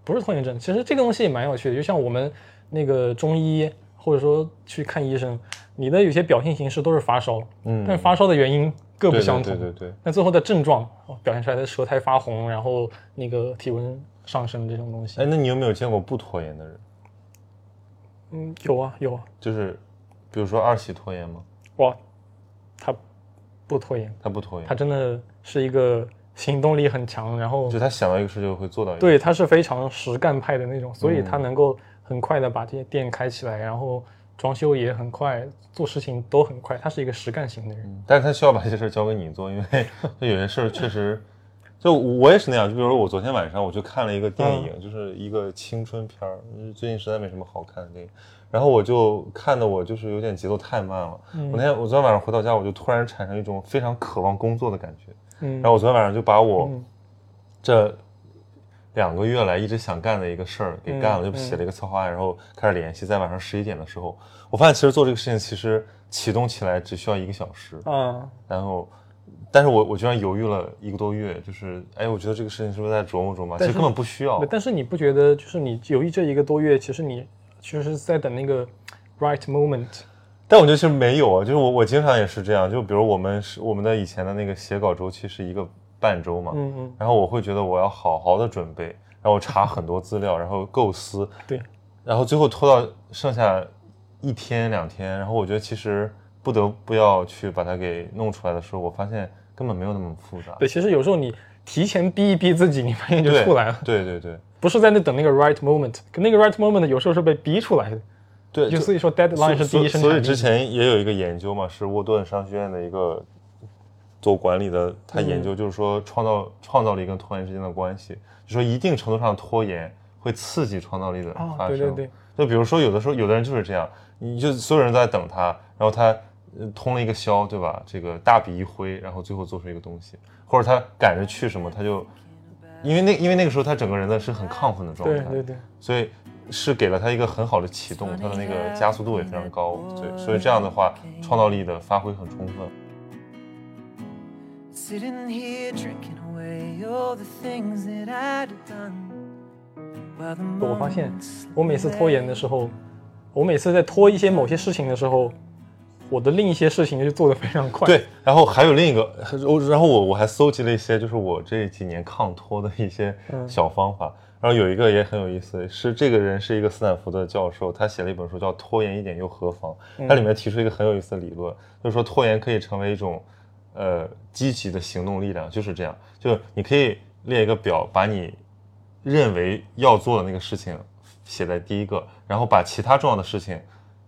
S2: 不是拖延症。其实这个东西也蛮有趣的，就像我们那个中医或者说去看医生，你的有些表现形式都是发烧，
S1: 嗯
S2: 但是发烧的原因各不相同。
S1: 对对对对。
S2: 那最后的症状哦表现出来的舌苔发红，然后那个体温上升这种东西
S1: 哎，，那你有没有见过不拖延的人？
S2: 嗯，有啊有啊，
S1: 就是，比如说二喜拖延吗？
S2: 哇，他不拖延，
S1: 他不拖延
S2: 他，真的是一个行动力很强，然后
S1: 就他想到一个事就会做到一个。
S2: 对，他是非常实干派的那种，所以
S1: 嗯
S2: 他能够很快的把这些店开起来，然后装修也很快，做事情都很快。他是一个实干型的人。
S1: 嗯但是他需要把这些事儿交给你做，因为 就有些事儿确实，就我也是那样。就比如说我昨天晚上我去看了一个电影，
S2: 嗯
S1: 就是一个青春片儿，最近实在没什么好看的电影。然后我就看的我就是有点节奏太慢了。
S2: 嗯
S1: 我那天我昨天晚上回到家，我就突然产生一种非常渴望工作的感觉。
S2: 嗯
S1: 然后我昨天晚上就把我
S2: 嗯
S1: 这两个月来一直想干的一个事儿给干了，
S2: 嗯
S1: 就写了一个策划案，然后开始联系。在晚上十一点的时候，我发现其实做这个事情其实启动起来只需要一个小时，
S2: 嗯，
S1: 然后。但是我我居然犹豫了一个多月，就是哎，我觉得这个事情是不是在琢磨琢磨？其实根本不需要。
S2: 但是你不觉得就是你犹豫这一个多月，其实你其实是在等那个 right moment。
S1: 但我觉得其实没有啊，就是我我经常也是这样，就比如我们是我们的以前的那个写稿周期是一个半周嘛，
S2: 嗯嗯，
S1: 然后我会觉得我要好好的准备，然后查很多资料，然后构思，
S2: 对，
S1: 然后最后拖到剩下一天两天，然后我觉得其实不得不要去把它给弄出来的时候，我发现根本没有那么复杂。
S2: 对，其实有时候你提前逼一逼自己，你发现就出来了，
S1: 对对对
S2: 不是在那等那个 right moment，可那个 right moment 有时候是被逼出来的。
S1: 对，
S2: 就所以说 deadline 是第一生产力。
S1: 所以之前也有一个研究嘛，是沃顿商学院的一个做管理的，他研
S2: 嗯
S1: 究就是说创造创造力跟拖延之间的关系，就说一定程度上拖延会刺激创造力的
S2: 啊，
S1: 发生。
S2: 对对对，
S1: 就比如说有的时候有的人就是这样，你就所有人都在等他，然后他呃通了一个宵，对吧？这个大笔一挥，然后最后做出一个东西，或者他赶着去什么，他就因为那因为那个时候他整个人呢是很亢奋的状态，
S2: 对对对，
S1: 所以是给了他一个很好的启动，他的那个加速度也非常高，对，所以这样的话，创造力的发挥很充分。
S3: Sitting here drinking away all the things that I'd have done.
S2: 我发现我每次拖延的时候，我每次在拖一些某些事情的时候，我的另一些事情就做得非常快。
S1: 对，然后还有另一个，我然后我我还搜集了一些，就是我这几年抗拖的一些小方法。然后有一个也很有意思，是这个人是一个斯坦福的教授，他写了一本书叫《拖延一点又何妨》，它里面提出一个很有意思的理论，就是说拖延可以成为一种呃积极的行动力量，就是这样，就是你可以列一个表，把你认为要做的那个事情写在第一个，然后把其他重要的事情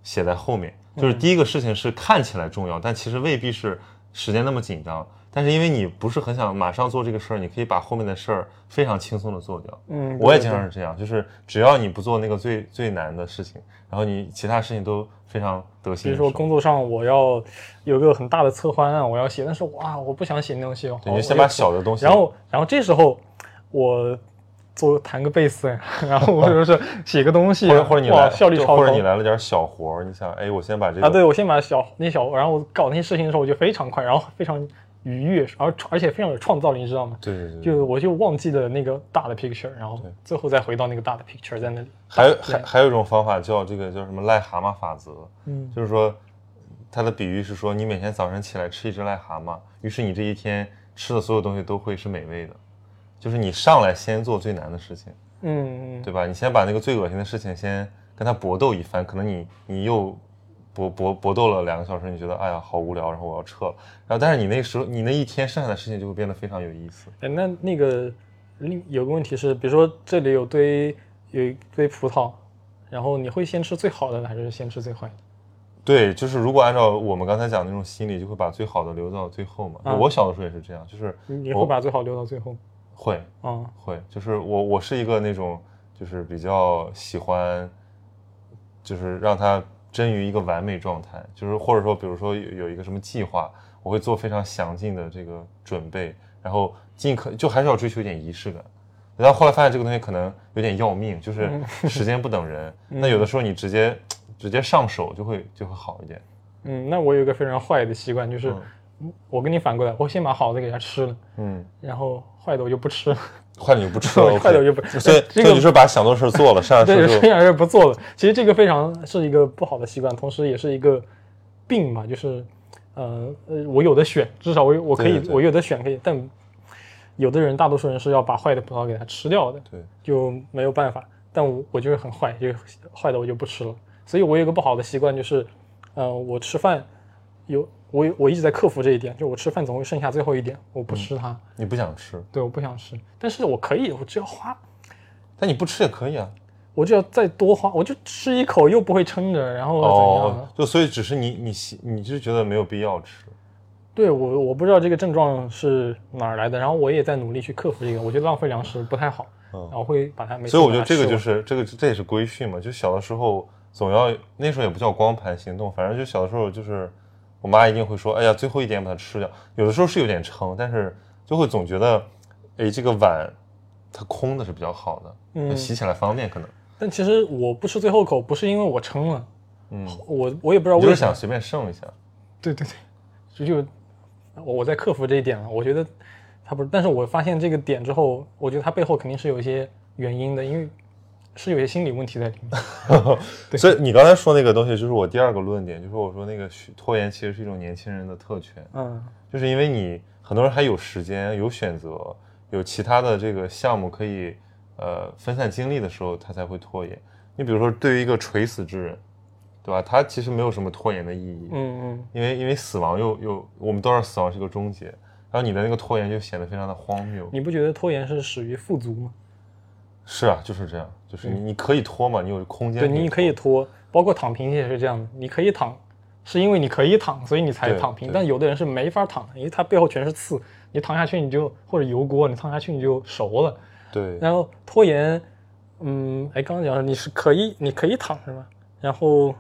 S1: 写在后面。就是第一个事情是看起来重要，但其实未必是时间那么紧张。但是因为你不是很想马上做这个事儿，你可以把后面的事儿非常轻松的做掉。
S2: 嗯，
S1: 我也经常是这样，就是只要你不做那个最最难的事情，然后你其他事情都非常得心
S2: 比如说。工作上我要有个很大的策划案，我要写，但是哇，我不想写那东西，
S1: 对，你先把小的东西，
S2: 然后然后这时候我做弹个贝斯，然后或者是写个东西，
S1: 或者或者你
S2: 哇
S1: 来
S2: 效率超高，
S1: 或者你来了点小活儿，你想，哎，我先把这个
S2: 啊，对，我先把小那小，然后我搞那些事情的时候，我就非常快，然后非常愉悦，而而且非常有创造力，你知道吗？
S1: 对对对，
S2: 就我就忘记了那个大的 picture，然后最后再回到那个大的 picture 在那里。
S1: 还有还还有一种方法叫这个叫什么癞蛤蟆法则，
S2: 嗯
S1: 就是说它的比喻是说，你每天早晨起来吃一只癞蛤蟆，于是你这一天吃的所有东西都会是美味的，就是你上来先做最难的事情，
S2: 嗯，嗯
S1: 对吧？你先把那个最恶心的事情先跟他搏斗一番，可能你你又搏搏搏斗了两个小时，你觉得哎呀好无聊，然后我要撤了，然后但是你那个时候你那一天剩下的事情就会变得非常有意思。
S2: 哎，那那个另有个问题是，比如说这里有堆有一堆葡萄，然后你会先吃最好的还是先吃最坏的？
S1: 对，就是如果按照我们刚才讲的那种心理，就会把最好的留到最后嘛。
S2: 啊
S1: 我小的时候也是这样，就是
S2: 你会把最好留到最后？
S1: 会
S2: 啊、
S1: 会，就是我我是一个那种就是比较喜欢，就是让它臻于一个完美状态，就是或者说比如说有有一个什么计划，我会做非常详尽的这个准备，然后尽可就还是要追求一点仪式感。然后后来发现这个东西可能有点要命，就是时间不等人。那有的时候你直接直接上手就会就会好一点。
S2: 嗯，那我有一个非常坏的习惯，就是我跟你反过来，我先把好的给它吃了，
S1: 嗯，
S2: 然后坏的我就不吃了。
S1: 坏的你就不吃了，
S2: 坏的我就不
S1: 所以
S2: 这个
S1: 这个就是把想做的事做了，剩下事就
S2: 剩下是不做了。其实这个非常是一个不好的习惯，同时也是一个病嘛，就是呃呃，我有的选，至少我我可以
S1: 对对对
S2: 我有的选可以，但有的人大多数人是要把坏的葡萄给它吃掉的，
S1: 对。
S2: 就没有办法。但我我就是很坏，就坏的我就不吃了。所以我有一个不好的习惯，就是呃，我吃饭有我我一直在克服这一点，就我吃饭总会剩下最后一点，我不吃它，
S1: 你不想吃，
S2: 对，我不想吃，但是我可以，我只要花
S1: 但你不吃也可以啊。
S2: 我就要再多花，我就吃一口又不会撑着，然后怎样？
S1: 哦，就所以只是你你你就是觉得没有必要吃。
S2: 对我我不知道这个症状是哪儿来的，然后我也在努力去克服这个，我觉得浪费粮食不太好，
S1: 嗯
S2: 然后会把它没
S1: 所以我觉得这个就是这个这也是规训嘛，就小的时候总要那时候也不叫光盘行动，反正就小的时候就是我妈一定会说，哎呀最后一点把它吃掉。有的时候是有点撑，但是就会总觉得，哎这个碗它空的是比较好的，
S2: 嗯
S1: 洗起来方便可能。
S2: 但其实我不吃最后口，不是因为我撑了，
S1: 嗯，
S2: 我我也不知道
S1: 就
S2: 为什么，
S1: 是想随便剩一下。
S2: 对对对，就就我我在克服这一点了，我觉得它不是，但是我发现这个点之后，我觉得它背后肯定是有一些原因的，因为是有些心理问题在里面。
S1: 所以你刚才说那个东西，就是我第二个论点，就是我说那个拖延其实是一种年轻人的特权。
S2: 嗯
S1: 就是因为你很多人还有时间、有选择、有其他的这个项目可以呃分散精力的时候，他才会拖延。你比如说，对于一个垂死之人，对吧？他其实没有什么拖延的意义，
S2: 嗯嗯，
S1: 因为因为死亡又又我们都知道死亡是个终结，然后你的那个拖延就显得非常的荒谬。
S2: 你不觉得拖延是始于富足吗？
S1: 是啊，就是这样，就是你你可以拖嘛，你有空间，
S2: 对，你可以拖，包括躺平也是这样的，你可以躺，是因为你可以躺，所以你才躺平。但有的人是没法躺的，因为他背后全是刺，你躺下去你就或者油锅，你躺下去你就熟了。
S1: 对
S2: 然后拖延，嗯，哎，刚刚讲了你是可以，你可以躺是吗？然后，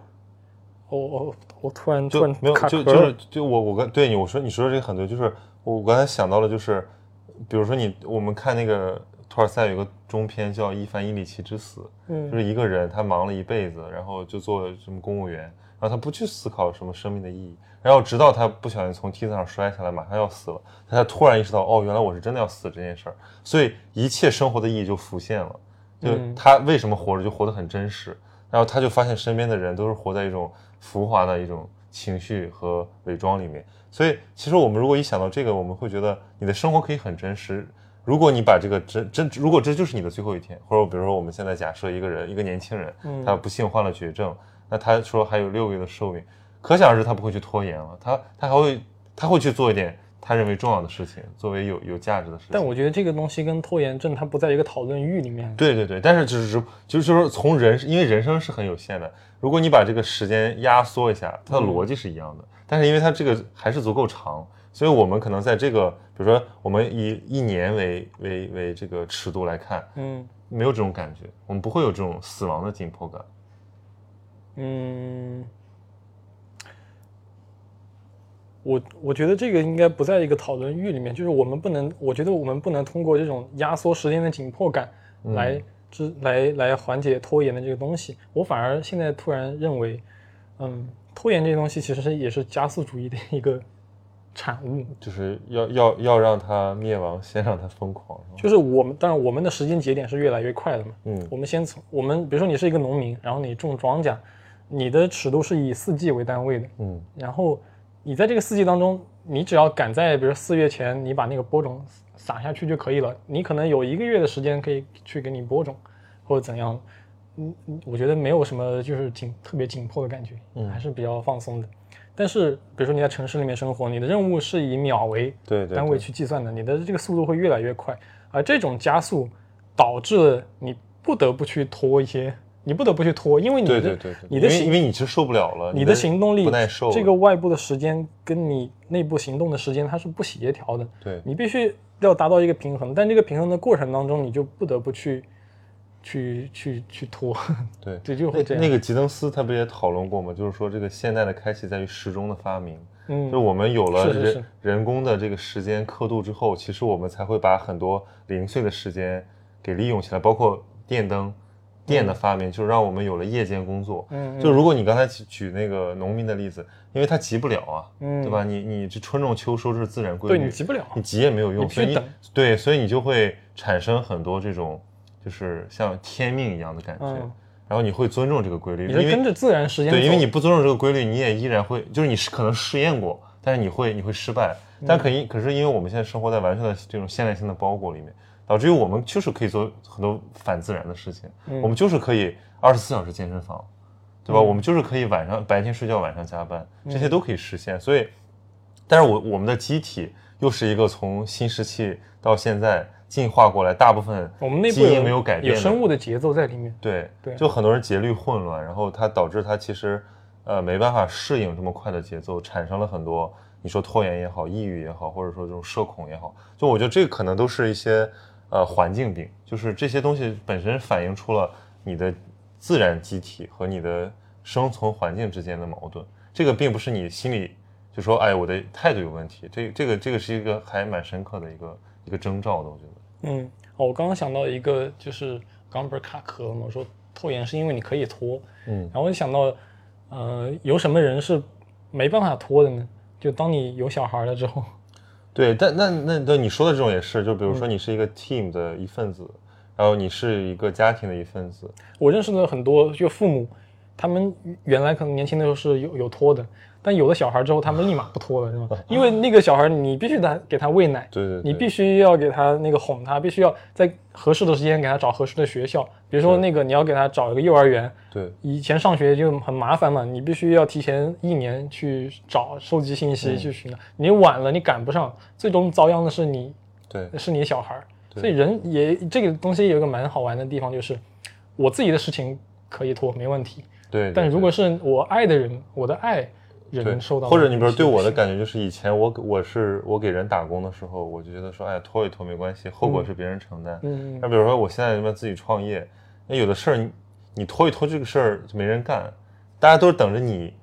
S2: 我我我突然突然
S1: 没有就就是就我我跟对你我说你说的这个很对，就是我我刚才想到了，就是比如说你我们看那个托尔斯泰有个中篇叫《伊凡伊里奇之死》，
S2: 嗯
S1: 就是一个人他忙了一辈子，然后就做什么公务员，然后他不去思考什么生命的意义，然后直到他不小心从梯子上摔下来，马上要死了，他才突然意识到哦，原来我是真的要死这件事儿，所以一切生活的意义就浮现了，就
S2: 嗯
S1: 他为什么活着就活得很真实，然后他就发现身边的人都是活在一种浮华的一种情绪和伪装里面。所以，其实我们如果一想到这个，我们会觉得你的生活可以很真实。如果你把这个真真，如果这就是你的最后一天，或者比如说我们现在假设一个人，一个年轻人，
S2: 嗯
S1: 他不幸患了绝症，那他说还有六个月的寿命，可想而知他不会去拖延了，他他还会他会去做一点他认为重要的事情，作为有有价值的事情。
S2: 但我觉得这个东西跟拖延症它不在一个讨论域里面。
S1: 对对对，但是就是就是说从人，因为人生是很有限的，如果你把这个时间压缩一下，它的逻辑是一样的，但是因为它这个还是足够长，所以我们可能在这个，比如说我们以一年为为为这个尺度来看，
S2: 嗯
S1: 没有这种感觉，我们不会有这种死亡的紧迫感。
S2: 嗯，我我觉得这个应该不在一个讨论域里面，就是我们不能，我觉得我们不能通过这种压缩时间的紧迫感来之、来来缓解拖延的这个东西。我反而现在突然认为，嗯，拖延这个东西其实是也是加速主义的一个产物。
S1: 就是要要要让它灭亡，先让它疯狂。
S2: 就是我们，当然我们的时间节点是越来越快的嘛。
S1: 嗯
S2: 我们先从我们，比如说你是一个农民，然后你种庄稼，你的尺度是以四季为单位的，
S1: 嗯
S2: 然后你在这个四季当中，你只要赶在比如四月前，你把那个播种撒下去就可以了。你可能有一个月的时间可以去给你播种，或者怎样。嗯，嗯我觉得没有什么就是紧特别紧迫的感觉，
S1: 嗯
S2: 还是比较放松的。但是，比如说你在城市里面生活，你的任务是以秒为单位去计算的，你的这个速度会越来越快，而这种加速导致了你不得不去拖一些，你不得不去拖，因为你的你的行
S1: 因为因为你是受不了了，
S2: 你的行动力
S1: 不耐受，
S2: 这个外部的时间跟你内部行动的时间它是不协调的，
S1: 对。
S2: 你必须要达到一个平衡，但这个平衡的过程当中，你就不得不去去去去拖，
S1: 对
S2: 对，就会这样。
S1: 那个吉登斯他不也讨论过吗？就是说这个现代的开启在于时钟的发明，
S2: 嗯
S1: 就是我们有了人工的这个时间刻度之后，其实我们才会把很多零碎的时间给利用起来，包括电灯。电的发明就是让我们有了夜间工作。
S2: 嗯嗯
S1: 就如果你刚才举举那个农民的例子，因为他急不了啊，
S2: 嗯
S1: 对吧？你你这春种秋收这是自然规律，
S2: 对你急不了，
S1: 你急也没有用，所以你对，所以你就会产生很多这种就是像天命一样的感觉，
S2: 嗯。
S1: 然后你会尊重这个规律，
S2: 你
S1: 因为
S2: 是跟着自然时间。
S1: 对，因为你不尊重这个规律，你也依然会，就是你是可能试验过，但是你会你会失败，
S2: 嗯。
S1: 但可以可是因为我们现在生活在完全的这种现代性的包裹里面，导致于我们就是可以做很多反自然的事情，
S2: 嗯。
S1: 我们就是可以二十四小时健身房，对吧？我们就是可以晚上白天睡觉，晚上加班，这
S2: 嗯
S1: 些都可以实现。所以，但是我我们的机体又是一个从新石器到现在进化过来，大部分
S2: 我们内部
S1: 基因没有改变
S2: 有
S1: 的
S2: 生物的节奏在里面。
S1: 对
S2: 对
S1: 就很多人节律混乱，然后它导致它其实呃没办法适应这么快的节奏，产生了很多你说拖延也好，抑郁也好，或者说这种社恐也好，就我觉得这个可能都是一些呃环境病，就是这些东西本身反映出了你的自然机体和你的生存环境之间的矛盾。这个并不是你心里就说哎我的态度有问题，这这个这个是一个还蛮深刻的一个一个征兆的，我觉得。
S2: 嗯，哦，我刚刚想到一个，就是刚刚不是卡壳了吗？我说拖延是因为你可以拖，
S1: 嗯
S2: 然后我就想到，呃，有什么人是没办法拖的呢？就当你有小孩了之后，
S1: 对，但那那那你说的这种也是，就比如
S2: 嗯
S1: 说你是一个 team 的一份子，然后你是一个家庭的一份子，
S2: 我认识的很多就父母，他们原来可能年轻的时候是有有拖的，但有了小孩之后，他们立马 不拖了，是吗？因为那个小孩你必须得给他喂奶，
S1: 对对对。
S2: 你必须要给他那个哄他，必须要在合适的时间给他找合适的学校，比如说那个你要给他找一个幼儿园，
S1: 对。
S2: 以前上学就很麻烦嘛，你必须要提前一年去找收集信息去寻找，你晚了你赶不上，最终遭殃的是你
S1: 对。
S2: 是你小孩。所以人也这个东西有一个蛮好玩的地方，就是我自己的事情可以拖没问题，
S1: 对。
S2: 但如果是我爱的人，我的爱
S1: 对
S2: 人受到
S1: 或者你比如对我的，感觉就是以前我我是我给人打工的时候，我就觉得说哎拖一拖没关系，后果是别人承担。
S2: 嗯
S1: 那比如说我现在这边自己创业，那有的事儿你你拖一拖这个事儿就没人干，大家都是等着你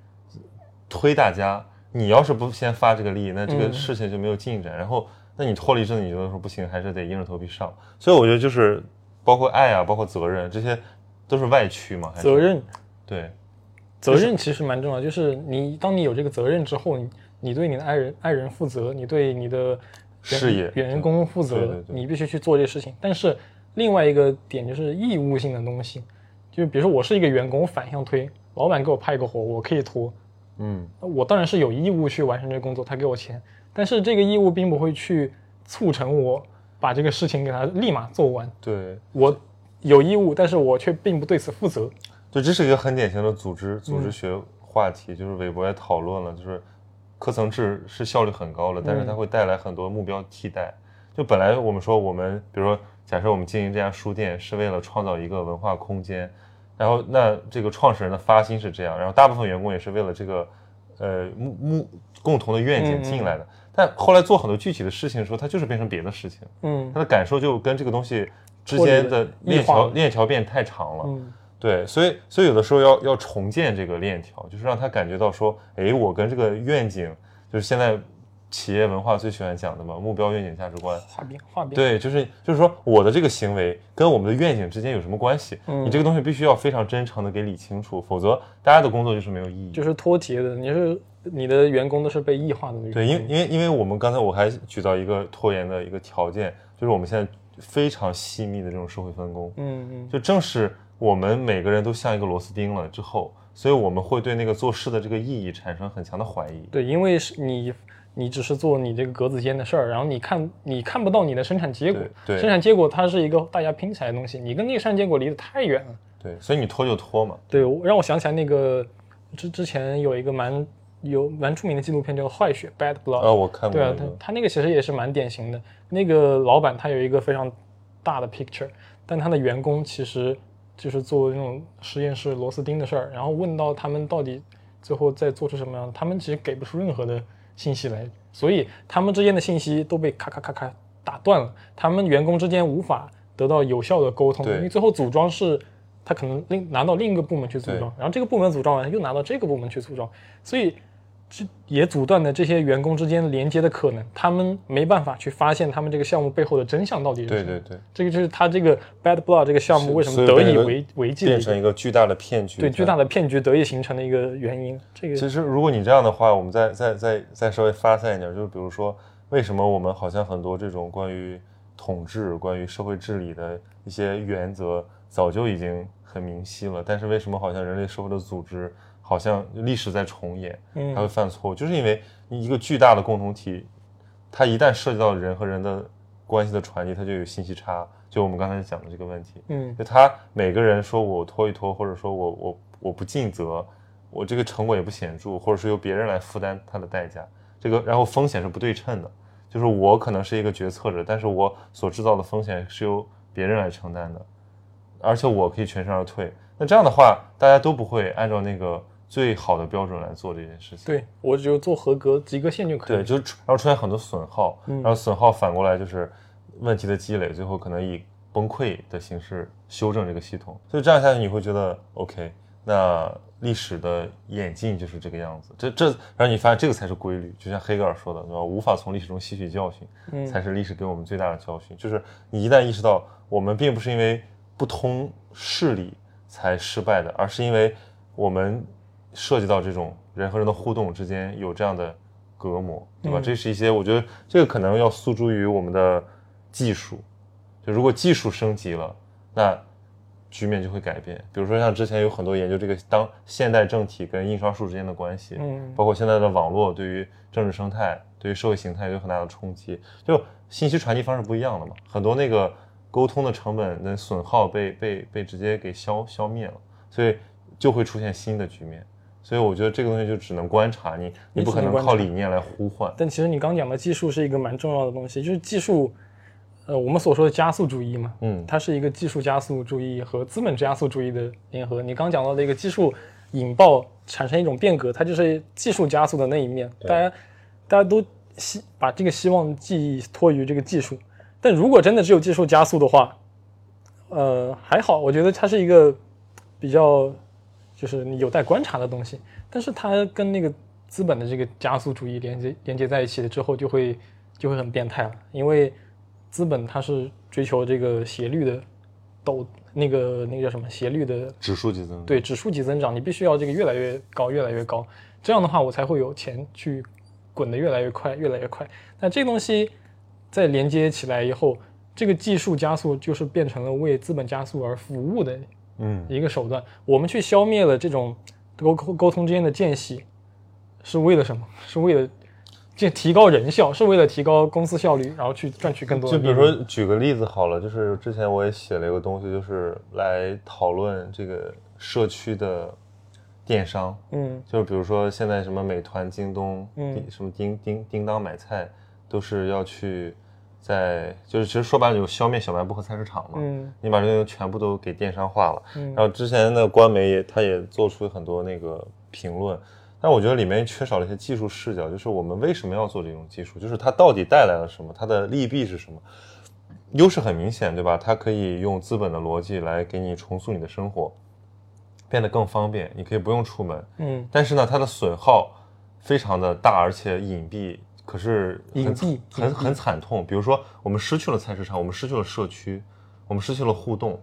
S1: 推大家，你要是不先发这个力，那这个
S2: 嗯
S1: 事情就没有进展。然后那你拖了一阵你觉得说不行，还是得硬着头皮上。所以我觉得就是包括爱啊，包括责任，这些都是外驱嘛。还是
S2: 责任
S1: 对
S2: 责任其实蛮重要，就是你当你有这个责任之后，你你对你的爱人爱人负责，你对你的员
S1: 事业
S2: 员工负责，
S1: 对对对
S2: 你必须去做这些事情。但是另外一个点就是义务性的东西，就比如说我是一个员工，我反向推，老板给我派一个活，我可以拖，
S1: 嗯
S2: 我当然是有义务去完成这个工作，他给我钱，但是这个义务并不会去促成我把这个事情给他立马做完。
S1: 对
S2: 我有义务，但是我却并不对此负责。
S1: 对，这是一个很典型的组织
S2: 嗯
S1: 组织学话题，就是韦伯也讨论了，就是科层制是效率很高了，但是它会带来很多目标替代。就本来我们说我们，比如说假设我们经营这家书店是为了创造一个文化空间，然后那这个创始人的发心是这样，然后大部分员工也是为了这个呃目目共同的愿景进来的。但后来做很多具体的事情的时候，它就是变成别的事情，
S2: 嗯
S1: 他的感受就跟这个东西之间的链条链条变太长了。
S2: 嗯
S1: 对，所以所以有的时候要要重建这个链条，就是让他感觉到说，哎，我跟这个愿景，就是现在企业文化最喜欢讲的嘛，目标、愿景、价值观。
S2: 画饼画饼，
S1: 对，就是就是说，我的这个行为跟我们的愿景之间有什么关系？
S2: 嗯
S1: 你这个东西必须要非常真诚的给理清楚，否则大家的工作就是没有意义。
S2: 就是脱节的，你是你的员工都是被异化的那个。
S1: 对，因为因为因为我们刚才我还举到一个拖延的一个条件，就是我们现在非常细密的这种社会分工，
S2: 嗯嗯
S1: 就正是我们每个人都像一个螺丝钉了之后，所以我们会对那个做事的这个意义产生很强的怀疑。
S2: 对，因为是你你只是做你这个格子间的事儿，然后你看你看不到你的生产结果，
S1: 对对
S2: 生产结果它是一个大家拼起来的东西，你跟那个生产结果离得太远了。
S1: 对，所以你拖就拖嘛。
S2: 对，我让我想起来那个之之前有一个蛮有蛮出名的纪录片叫《坏血》（Bad Blood）。
S1: 啊，我看过
S2: 对啊，
S1: 那个，
S2: 他他那个其实也是蛮典型的。那个老板他有一个非常大的 picture，但他的员工其实就是做那种实验室螺丝钉的事儿，然后问到他们到底最后再做出什么样，他们其实给不出任何的信息来，所以他们之间的信息都被咔咔咔咔打断了，他们员工之间无法得到有效的沟通，因为最后组装是。他可能另拿到另一个部门去组装，然后这个部门组装完又拿到这个部门去组装，所以这也阻断了这些员工之间连接的可能，他们没办法去发现他们这个项目背后的真相到底是什么。
S1: 对对对，
S2: 这个就是他这个 Bad Blood 这个项目为什么得以为为继
S1: 变成一个巨大的骗局。
S2: 对巨大的骗局得以形成的一个原因。这个
S1: 其实，如果你这样的话，我们再再再再稍微发散一点，就是比如说，为什么我们好像很多这种关于统治、关于社会治理的一些原则早就已经很明晰了，但是为什么好像人类社会的组织好像历史在重演，
S2: 嗯。
S1: 它会犯错误，就是因为一个巨大的共同体，它一旦涉及到人和人的关系的传递，它就有信息差。就我们刚才讲的这个问题，
S2: 嗯。
S1: 就他每个人说我拖一拖，或者说我我我不尽责，我这个成果也不显著，或者是由别人来负担他的代价，这个然后风险是不对称的，就是我可能是一个决策者，但是我所制造的风险是由别人来承担的，而且我可以全身而退。那这样的话，大家都不会按照那个最好的标准来做这件事情。
S2: 对我只有做合格及格线就可以
S1: 对，就出然后出现很多损耗，然后损耗反过来就是问题的积累，最后可能以崩溃的形式修正这个系统。所以这样下去，你会觉得 OK，那历史的演进就是这个样子。这这，然后你发现这个才是规律，就像黑格尔说的，对吧？无法从历史中吸取教训，才是历史给我们最大的教训。就是你一旦意识到，我们并不是因为不通事理才失败的，而是因为我们涉及到这种人和人的互动之间有这样的隔膜，对吧？这是一些我觉得这个可能要诉诸于我们的技术，就如果技术升级了，那局面就会改变。比如说像之前有很多研究这个当现代政体跟印刷术之间的关系，
S2: 嗯
S1: 包括现在的网络对于政治生态、对于社会形态有很大的冲击，就信息传递方式不一样了嘛，很多那个沟通的成本的损耗被被被直接给消消灭了，所以就会出现新的局面。所以我觉得这个东西就只能观察，你你不可能靠理念来呼唤。
S2: 但其实你刚讲的技术是一个蛮重要的东西，就是技术，呃，我们所说的加速主义嘛，
S1: 嗯
S2: 它是一个技术加速主义和资本加速主义的联合。你刚讲到的一个技术引爆产生一种变革，它就是技术加速的那一面。大家大家都希把这个希望寄托于这个技术，但如果真的只有技术加速的话，呃，还好，我觉得它是一个比较就是你有待观察的东西。但是它跟那个资本的这个加速主义连接连接在一起了之后，就会就会很变态了，因为资本它是追求这个斜率的陡那个那个叫什么斜率的
S1: 指数级增长，
S2: 对指数级增长，你必须要这个越来越高，越来越高，这样的话我才会有钱去滚得越来越快，越来越快。那这东西再连接起来以后，这个技术加速就是变成了为资本加速而服务的
S1: 嗯，
S2: 一个手段。我们去消灭了这种沟沟沟通之间的间隙，是为了什么？是为了这提高人效，是为了提高公司效率，然后去赚取更多的
S1: 就比如说举个例子好了，就是之前我也写了一个东西，就是来讨论这个社区的电商，
S2: 嗯。
S1: 就是比如说现在什么美团、京东，
S2: 嗯。
S1: 什么叮叮叮当买菜，都是要去在就是其实说白了，有消灭小卖部和菜市场嘛。
S2: 嗯
S1: 你把这个全部都给电商化了，
S2: 嗯
S1: 然后之前的官媒也他也做出很多那个评论，但我觉得里面缺少了一些技术视角，就是我们为什么要做这种技术，就是它到底带来了什么，它的利弊是什么？优势很明显，对吧？它可以用资本的逻辑来给你重塑你的生活，变得更方便，你可以不用出门。
S2: 嗯
S1: 但是呢，它的损耗非常的大，而且隐蔽，可是很
S2: 隐蔽隐蔽
S1: 很很惨痛。比如说，我们失去了菜市场，我们失去了社区，我们失去了互动。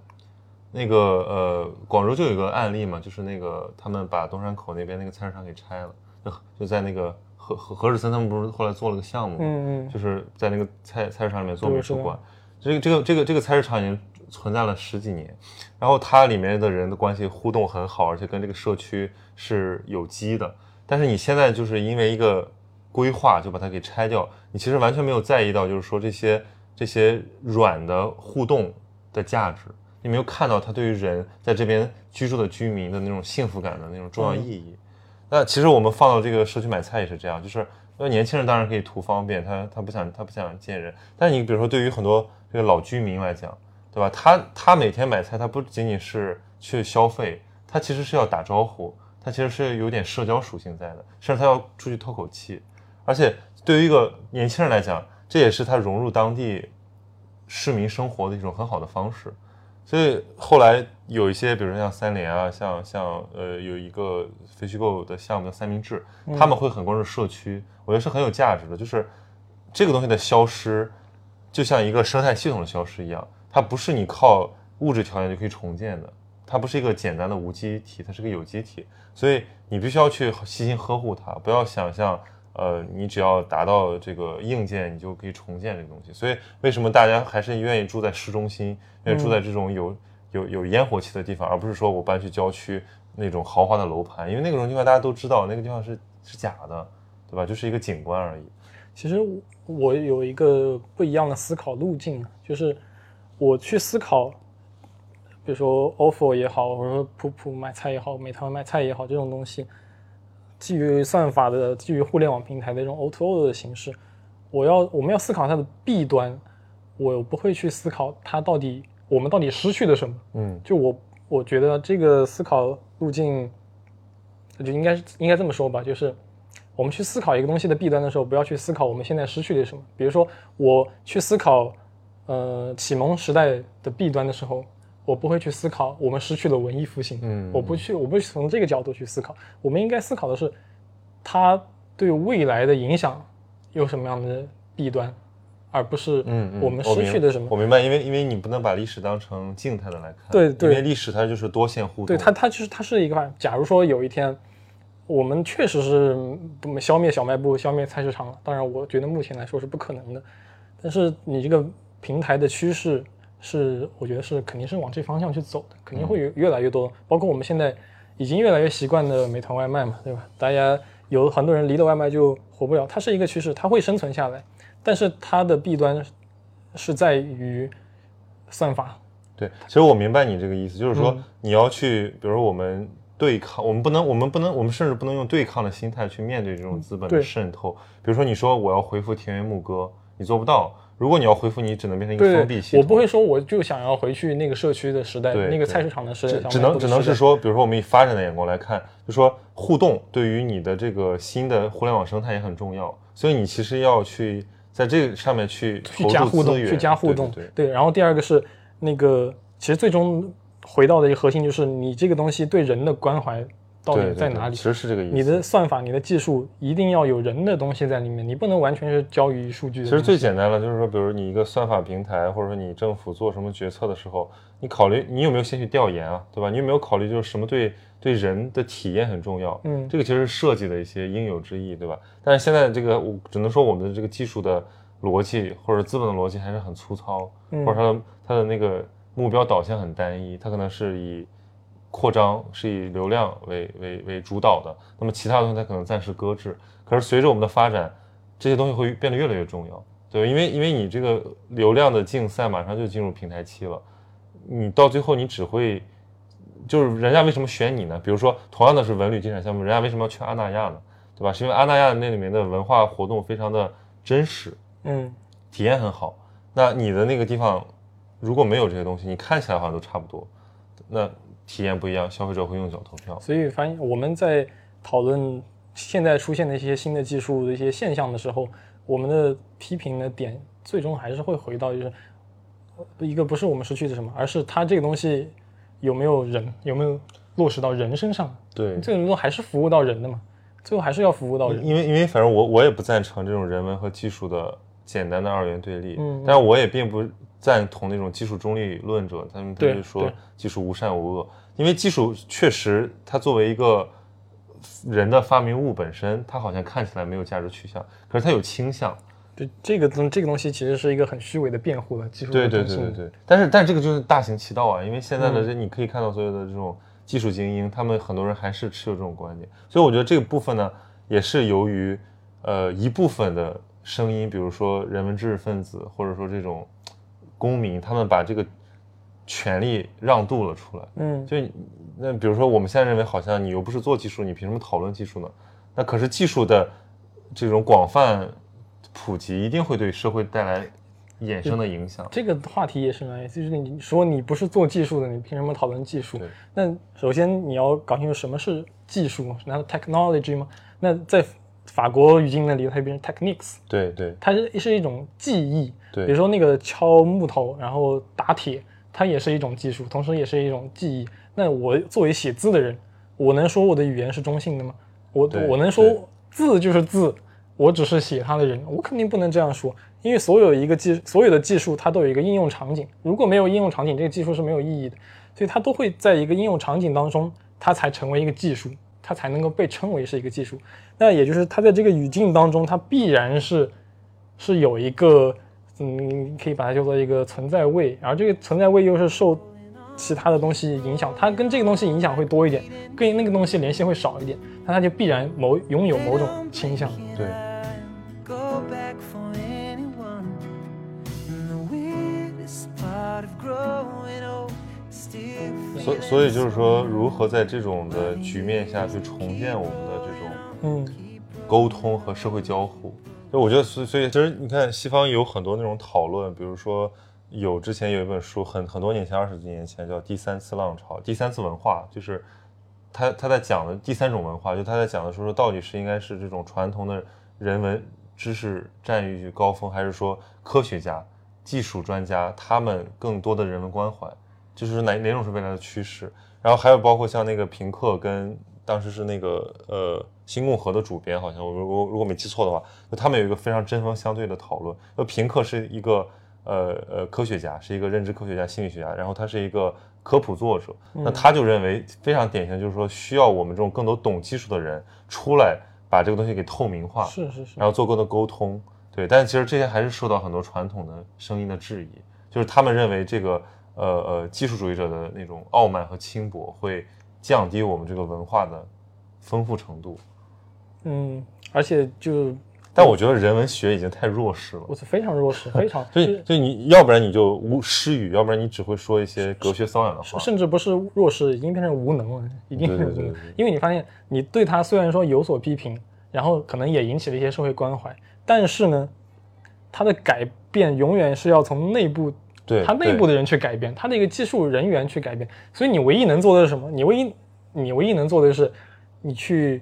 S1: 那个呃，广州就有一个案例嘛，就是那个他们把东山口那边那个菜市场给拆了，就就在那个何何何日森他们不是后来做了个项目嘛，
S2: 嗯嗯
S1: 就是在那个菜菜市场里面做美术馆。这个这个这个这个菜市场已经存在了十几年，然后它里面的人的关系互动很好，而且跟这个社区是有机的。但是你现在就是因为一个规划就把它给拆掉，你其实完全没有在意到，就是说这些这些软的互动的价值，你没有看到它对于人在这边居住的居民的那种幸福感的那种重要意义。那其实我们放到这个社区买菜也是这样，就是那年轻人当然可以图方便，他他不想他不想见人，但你比如说对于很多这个老居民来讲，对吧？他他每天买菜，他不仅仅是去消费，他其实是要打招呼，他其实是有点社交属性在的，甚至他要出去透口气。而且对于一个年轻人来讲，这也是他融入当地市民生活的一种很好的方式。所以后来有一些，比如说像三联啊，像像呃有一个非虚构的项目叫三明治，他们会很关注社区，我觉得是很有价值的。就是这个东西的消失，就像一个生态系统的消失一样，它不是你靠物质条件就可以重建的，它不是一个简单的无机体，它是个有机体，所以你必须要去细心呵护它，不要想象。呃，你只要达到这个硬件，你就可以重建这个东西。所以，为什么大家还是愿意住在市中心，愿意住在这种有、有有烟火气的地方，而不是说我搬去郊区那种豪华的楼盘？因为那种地方大家都知道，那个地方是是假的，对吧？就是一个景观而已。
S2: 其实我有一个不一样的思考路径，就是我去思考，比如说 ofo 也好，或者说普普买菜也好，美团买菜也好，这种东西，基于算法的、基于互联网平台的这种 O2O 的形式，我要我们要思考它的弊端，我不会去思考它到底我们到底失去了什么。
S1: 嗯
S2: 就我我觉得这个思考路径，就应该应该这么说吧，就是我们去思考一个东西的弊端的时候，不要去思考我们现在失去了什么。比如说，我去思考呃启蒙时代的弊端的时候，我不会去思考我们失去了文艺复兴，
S1: 嗯
S2: 我不去，我不是从这个角度去思考。我们应该思考的是，它对未来的影响有什么样的弊端，而不是
S1: 嗯嗯，
S2: 我们失去的什么。
S1: 我明白，因为因为你不能把历史当成静态的来看，
S2: 对对
S1: 因为历史它就是多线互动。
S2: 对它，它就是它是一个，假如说有一天，我们确实是不消灭小卖部、消灭菜市场了，当然，我觉得目前来说是不可能的。但是你这个平台的趋势是，我觉得是肯定是往这方向去走的，肯定会有越来越多，包括我们现在已经越来越习惯的美团外卖嘛，对吧？大家有很多人离了外卖就活不了，它是一个趋势，它会生存下来，但是它的弊端是在于算法，
S1: 对，其实我明白你这个意思，就是说
S2: 嗯
S1: 你要去，比如说我们对抗，我们不能，我们不能，我们甚至不能用对抗的心态去面对这种资本的渗透。比如说你说我要回复田园牧歌，你做不到。如果你要回复，你只能变成一个封闭
S2: 对，
S1: 系统。
S2: 我不会说我就想要回去那个社区的时代，那个菜市场的时代，
S1: 只只能只能是说，比如说我们以发展的眼光来看，就说互动对于你的这个新的互联网生态也很重要，所以你其实要去在这个上面去
S2: 去
S1: 投
S2: 加互动，去加互
S1: 对
S2: 动，
S1: 对对
S2: 然后第二个是那个，其实最终回到的一个核心就是你这个东西对人的关怀到底在哪里
S1: 对其？实是这个意思。
S2: 你的算法、你的技术一定要有人的东西在里面，你不能完全是交于数据。
S1: 其实最简单的就是说，比如你一个算法平台，或者说你政府做什么决策的时候，你考虑你有没有先去调研啊，对吧？你有没有考虑就是什么对对人的体验很重要？
S2: 嗯
S1: 这个其实是设计的一些应有之义，对吧？但是现在这个我只能说我们的这个技术的逻辑或者资本的逻辑还是很粗糙，
S2: 嗯
S1: 或者它的它的那个目标导向很单一，它可能是以扩张是以流量为为为主导的，那么其他东西它可能暂时搁置。可是随着我们的发展，这些东西会变得越来越重要，对，因为因为你这个流量的竞赛马上就进入平台期了，你到最后你只会就是人家为什么选你呢？比如说同样的是文旅地产项目，人家为什么要去阿那亚呢？对吧？是因为阿那亚那里面的文化活动非常的真实，
S2: 嗯，
S1: 体验很好。那你的那个地方如果没有这些东西，你看起来好像都差不多，那体验不一样，消费者会用脚投票。
S2: 所以发现我们在讨论现在出现的一些新的技术的一些现象的时候，我们的批评的点最终还是会回到就是呃一个不是我们失去的什么，而是它这个东西有没有人，有没有落实到人身上，
S1: 对，
S2: 这个东西还是服务到人的嘛，最后还是要服务到人。
S1: 因为因为反正我我也不赞成这种人文和技术的简单的二元对立，
S2: 嗯
S1: 但我也并不赞同那种技术中立论者，他们他
S2: 对
S1: 们说技术无善无恶，因为技术确实它作为一个人的发明物本身，它好像看起来没有价值取向，可是它有倾向，
S2: 对这个东这个东西其实是一个很虚伪的辩护了，技术
S1: 对对对对对，但是但是这个就是大行其道啊，因为现在的
S2: 嗯。
S1: 这你可以看到所有的这种技术精英，他们很多人还是持有这种观点，所以我觉得这个部分呢，也是由于呃一部分的声音，比如说人文知识分子或者说这种公民，他们把这个权利让渡了出来。
S2: 嗯，
S1: 就那比如说我们现在认为好像你又不是做技术，你凭什么讨论技术呢？那可是技术的这种广泛普及，一定会对社会带来衍生的影响。
S2: 这个话题也是呢，就是你说你不是做技术的，你凭什么讨论技术？那首先你要搞清楚什么是技术，然后 technology 吗？那在法国语境那里，它变成 techniques，
S1: 对对
S2: 它是是一种技艺。
S1: 对
S2: 比如说那个敲木头，然后打铁，它也是一种技术，同时也是一种技艺。那我作为写字的人，我能说我的语言是中性的吗？我我能说字就是字，我只是写它的人，我肯定不能这样说，因为所有一个技所有的技术它都有一个应用场景，如果没有应用场景，这个技术是没有意义的，所以它都会在一个应用场景当中，它才成为一个技术，它才能够被称为是一个技术。那也就是它在这个语境当中，它必然是是有一个，嗯，可以把它叫做一个存在位，然后这个存在位又是受其他的东西影响，它跟这个东西影响会多一点，跟那个东西联系会少一点，那它就必然某拥有某种倾向。
S1: 对
S3: ，Go back for anyone. And the weirdest part of growing old is still
S1: 所所以就是说，如何在这种的局面下去重建我们的这种
S2: 嗯
S1: 沟通和社会交互。就我觉得，所以所以其实你看，西方有很多那种讨论，比如说有之前有一本书，很很多年前，二十几年前叫《第三次浪潮》，第三次文化，就是他他在讲的第三种文化，就他在讲的说说到底是应该是这种传统的人文知识占据高峰，还是说科学家、技术专家他们更多的人文关怀，就是哪哪种是未来的趋势？然后还有包括像那个平克跟当时是那个呃新共和的主编，好像我如果如果没记错的话，就他们有一个非常针锋相对的讨论。那平克是一个呃呃科学家，是一个认知科学家、心理学家，然后他是一个科普作者，那他就认为非常典型，就是说需要我们这种更多懂技术的人出来把这个东西给透明化，
S2: 是是是
S1: 然，后做更多沟通。对，但其实这些还是受到很多传统的声音的质疑，就是他们认为这个呃呃技术主义者的那种傲慢和轻薄会降低我们这个文化的丰富程度。
S2: 嗯，而且就
S1: 但我觉得人文学已经太弱势了
S2: 我，是非常弱势，非常
S1: 所以所以你要不然你就无失语，要不然你只会说一些隔靴搔痒的话。
S2: 甚至不是弱势，已经变成无能了，已经
S1: 对对对
S2: 因为你发现，你对他虽然说有所批评，然后可能也引起了一些社会关怀，但是呢，他的改变永远是要从内部，
S1: 对
S2: 他内部的人去改变，他的一个技术人员去改变。所以你唯一能做的是什么？你唯一你唯一能做的是，你去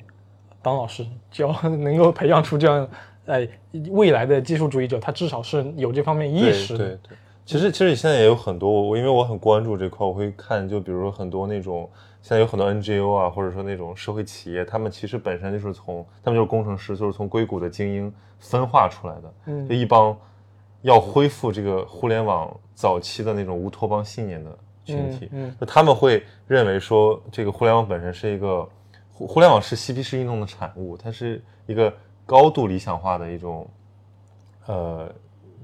S2: 当老师，教 能够培养出这样。哎，未来的技术主义者，他至少是有这方面意识的。
S1: 对对，其实其实现在也有很多，我我因为我很关注这块，我会看，就比如说很多那种现在有很多 NGO 啊，或者说那种社会企业，他们其实本身就是从他们就是工程师，就是从硅谷的精英分化出来的，
S2: 嗯
S1: 就一帮要恢复这个互联网早期的那种乌托邦信念的群体，
S2: 嗯嗯
S1: 就他们会认为说这个互联网本身是一个互互联网是嬉皮士运动的产物，它是一个高度理想化的一种呃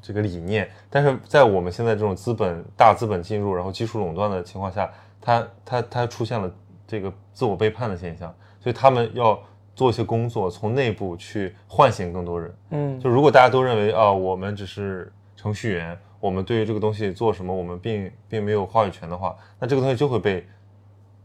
S1: 这个理念，但是在我们现在这种资本大资本进入，然后技术垄断的情况下，它它它出现了这个自我背叛的现象，所以他们要做一些工作，从内部去唤醒更多人。
S2: 嗯，
S1: 就如果大家都认为啊，我们只是程序员，我们对于这个东西做什么，我们并并没有话语权的话，那这个东西就会被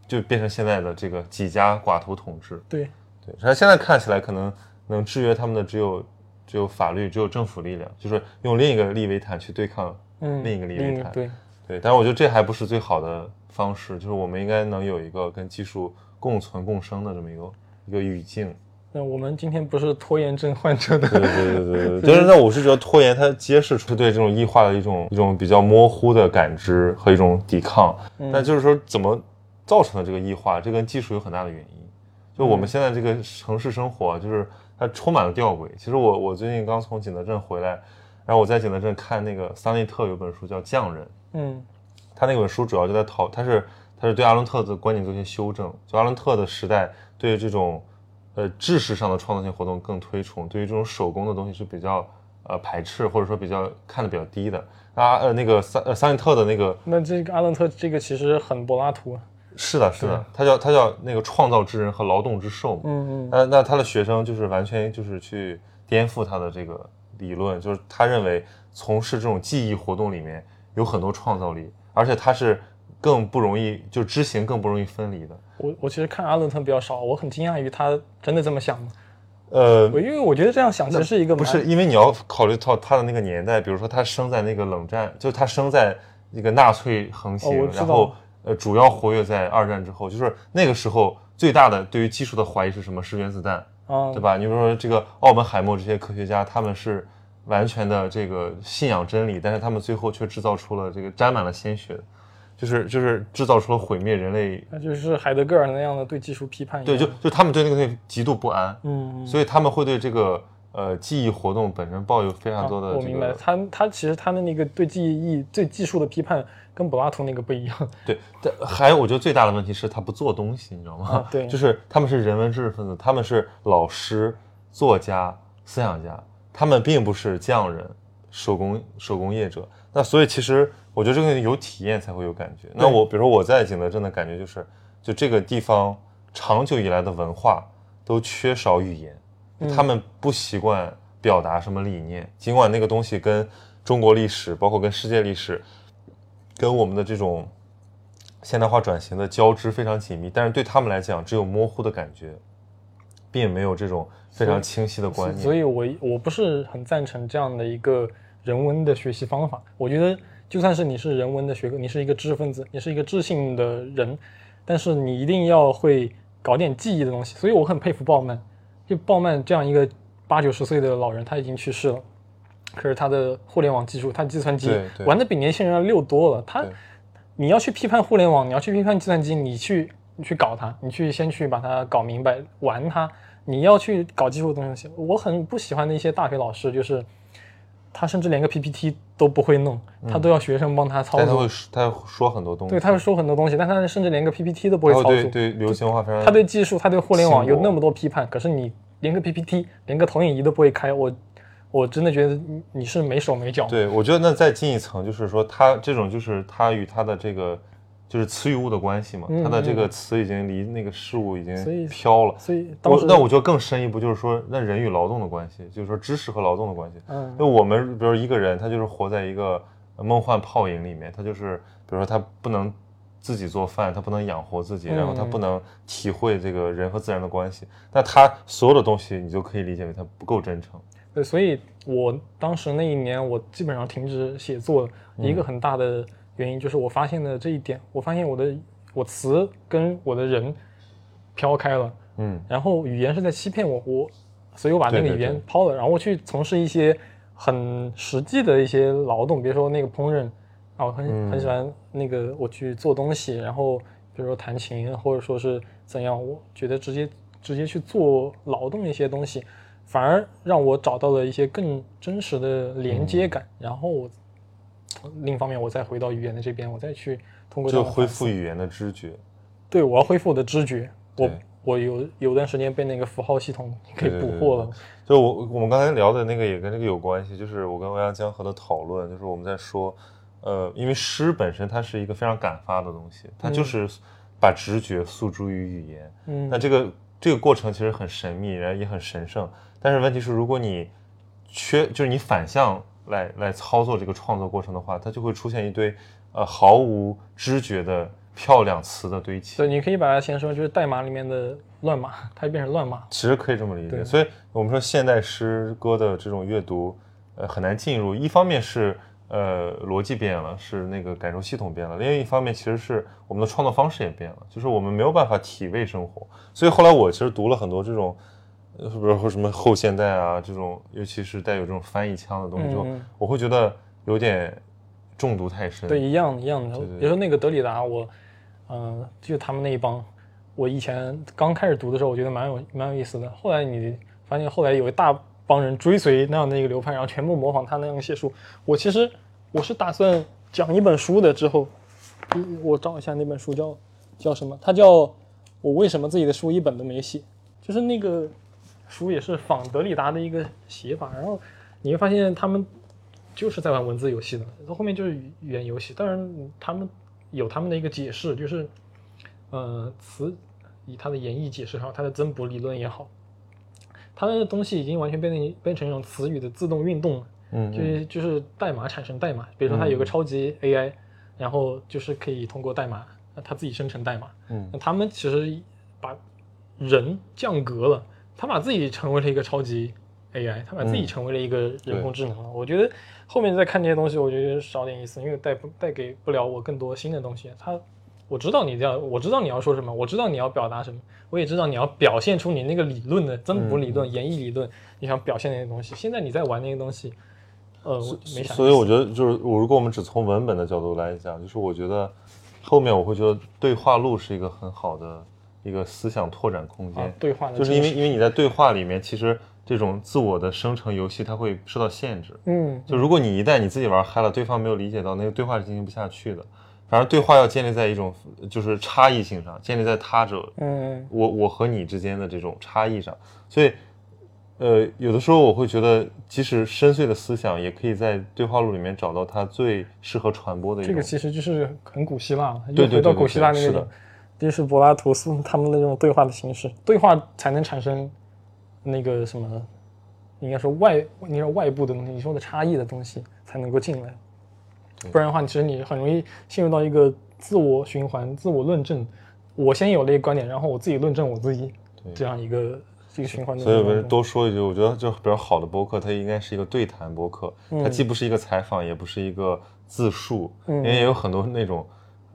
S1: 就变成现在的这个几家寡头统治。
S2: 对，
S1: 对，他现在看起来可能能制约他们的只有只有法律，只有政府力量，就是用另一个利维坦去对抗
S2: 嗯，
S1: 另一个利维坦。
S2: 对，
S1: 对，但是我觉得这还不是最好的方式，就是我们应该能有一个跟技术共存共生的这么一个一个语境。
S2: 那我们今天不是拖延症患者的，
S1: 对对对对对，就是那我是觉得拖延它揭示出对这种异化的一种一种比较模糊的感知和一种抵抗，但就是说怎么造成的这个异化，这跟技术有很大的原因。就我们现在这个城市生活，就是它充满了吊诡。其实我我最近刚从景德镇回来，然后我在景德镇看那个桑内特有本书叫《匠人》，
S2: 嗯
S1: 他那本书主要就在讨，他是他是对阿伦特的观点做一些修正。就阿伦特的时代，对于这种呃知识上的创造性活动更推崇，对于这种手工的东西是比较呃排斥，或者说比较看的比较低的。啊呃那个桑呃桑内特的那个
S2: 那这个阿伦特这个其实很柏拉图，
S1: 是的是的，他叫他叫那个创造之人和劳动之兽嘛。
S2: 嗯嗯
S1: 那那他的学生就是完全就是去颠覆他的这个理论，就是他认为从事这种记忆活动里面有很多创造力，而且他是更不容易，就知行更不容易分离的。
S2: 我我其实看阿伦特比较少，我很惊讶于他真的这么想吗，
S1: 呃，
S2: 我因为我觉得这样想其实是一个
S1: 不是，因为你要考虑到他的那个年代，比如说他生在那个冷战，就是他生在那个纳粹横行，然后呃主要活跃在二战之后，就是那个时候最大的对于技术的怀疑是什么？是原子弹。
S2: 啊
S1: 对吧？你比如说这个奥本海默这些科学家，他们是完全的这个信仰真理，但是他们最后却制造出了这个沾满了鲜血，就是就是制造出了毁灭人类。
S2: 那就是海德格尔那样的对技术批判，
S1: 对，就就他们对那个东西极度不安，
S2: 嗯，
S1: 所以他们会对这个呃记忆活动本身抱有非常多的这
S2: 啊我明白他他其实他的那个对记忆、对技术的批判跟柏拉图那个不一样。
S1: 对，但还有我觉得最大的问题是他不做东西，你知道吗？
S2: 啊对
S1: 就是他们是人文知识分子，他们是老师、作家、思想家，他们并不是匠人、手工手工业者。那所以其实我觉得这个有体验才会有感觉。那我比如说我在景德镇的感觉就是，就这个地方长久以来的文化都缺少语言，他们不习惯表达什么理念，尽管那个东西跟中国历史，包括跟世界历史，跟我们的这种现代化转型的交织非常紧密，但是对他们来讲，只有模糊的感觉，并没有这种非常清晰的观念。
S2: 所以我我不是很赞成这样的一个人文的学习方法。我觉得，就算是你是人文的学科，你是一个知识分子，你是一个知性的人，但是你一定要会搞点记忆的东西。所以我很佩服鲍曼，就鲍曼这样一个八九十岁的老人，他已经去世了。可是他的互联网技术，他计算机玩的比年轻人要溜多了。他你要去批判互联网，你要去批判计算机，你去你去搞它，你去先去把它搞明白，玩它。你要去搞技术的东西，我很不喜欢的一些大学老师，就是他甚至连个 PPT 都不会弄，他都要学生帮他操作。
S1: 但他会说他会说很多东西，
S2: 对，他会说很多东西，但他甚至连个 PPT 都不会操作。
S1: 会对对流行文化非常，
S2: 他对技术，他对互联网有那么多批判，可是你连个 PPT、连个投影仪都不会开，我我真的觉得你你是没手没脚。
S1: 对我觉得那再进一层，就是说他这种就是他与他的这个就是词与物的关系嘛，
S2: 嗯
S1: 他的这个词已经离那个事物已经飘了。
S2: 所以
S1: 我那我觉得更深一步就是说，那人与劳动的关系，就是说知识和劳动的关系。
S2: 嗯
S1: 因为我们比如一个人，他就是活在一个梦幻泡影里面，他就是比如说他不能自己做饭，他不能养活自己，
S2: 嗯
S1: 然后他不能体会这个人和自然的关系，那他所有的东西你就可以理解为他不够真诚。
S2: 对，所以我当时那一年，我基本上停止写作。一
S1: 嗯。
S2: 个很大的原因就是我发现了这一点，我发现我的我词跟我的人飘开了，
S1: 嗯，
S2: 然后语言是在欺骗我，我，所以我把那个语言
S1: 对。对对
S2: 抛了，然后我去从事一些很实际的一些劳动，比如说那个烹饪啊，我很、
S1: 嗯。
S2: 很喜欢那个我去做东西，然后比如说弹琴或者说是怎样，我觉得直接直接去做劳动一些东西，反而让我找到了一些更真实的连接感，然后我另一方面我再回到语言的这边，我再去通过
S1: 就恢复语言的知觉。
S2: 对，我要恢复我的知觉。我我有有段时间被那个符号系统给
S1: 对对对
S2: 捕获了。
S1: 就我我们刚才聊的那个也跟这个有关系，就是我跟欧阳江河的讨论，就是我们在说，呃，因为诗本身它是一个非常感发的东西，它就是把直觉诉诸于语言。
S2: 嗯
S1: 那这个这个过程其实很神秘，然后也很神圣，但是问题是，如果你缺就是你反向来来操作这个创作过程的话，它就会出现一堆呃毫无知觉的漂亮词的堆砌。
S2: 对，你可以把它先说就是代码里面的乱码，它就变成乱码。
S1: 其实可以这么理解，所以我们说现代诗歌的这种阅读，呃，很难进入。一方面是呃逻辑变了，是那个感受系统变了；另一方面其实是我们的创作方式也变了，就是我们没有办法体味生活。所以后来我其实读了很多这种，呃，比如说什么后现代啊这种，尤其是带有这种翻译腔的东西之后，
S2: 嗯
S1: 我会觉得有点中毒太深。
S2: 对，一样一样的。比如说那个德里达，我，嗯、就他们那一帮，我以前刚开始读的时候，我觉得蛮有蛮有意思的。后来你发现，后来有一大帮人追随那样的一个流派，然后全部模仿他那样写书。我其实我是打算讲一本书的，之后，嗯我找一下那本书叫叫什么？它叫《我为什么自己的书一本都没写》，就是那个书也是仿德里达的一个写法，然后你会发现他们就是在玩文字游戏的，到后面就是语语言游戏。当然，他们有他们的一个解释，就是呃词以他的演绎解释还有它的增补理论也好，它的东西已经完全变成变成一种词语的自动运动了。
S1: 嗯，
S2: 就
S1: 嗯
S2: 是就是代码产生代码，比如说它有个超级 AI，、然后就是可以通过代码，呃它自己生成代码。
S1: 嗯
S2: 那他们其实把人降格了，他把自己成为了一个超级 AI，他把自己
S1: 嗯
S2: 成为了一个人工智能了。我觉得后面再看这些东西，我觉得少点意思，因为带不带给不了我更多新的东西。他我知道你这样，我知道你要说什么，我知道你要表达什么，我也知道你要表现出你那个理论的增补理论、演绎理论，你想表现那些东西。现在你在玩那些东西，呃，我没啥。
S1: 所以我觉得就是，我如果我们只从文本的角度来讲，就是我觉得后面我会觉得对话录是一个很好的一个思想拓展空间，
S2: 啊，对话
S1: 就是因为因为你在对话里面，其实这种自我的生成游戏它会受到限制。
S2: 嗯，
S1: 就如果你一旦你自己玩嗨了，对方没有理解到，那个对话是进行不下去的。反正对话要建立在一种就是差异性上，建立在他者
S2: 嗯
S1: 我我和你之间的这种差异上，所以，呃，有的时候我会觉得，即使深邃的思想，也可以在对话录里面找到它最适合传播的一种。
S2: 这个其实就是很古希腊了，又回到古希腊那
S1: 是的
S2: 个，就是柏拉图斯他们的这种对话的形式，对话才能产生那个什么，应该说外，你说外部的东西，你说的差异的东西才能够进来，不然的话，其实你很容易陷入到一个自我循环、自我论证。我先有了一个观点，然后我自己论证我自己，这样一个这个循环
S1: 所以我们
S2: 过程中。
S1: 多说一句，我觉得就比较好的播客，它应该是一个对谈播客，
S2: 嗯
S1: 它既不是一个采访，也不是一个自述，因为也有很多那种。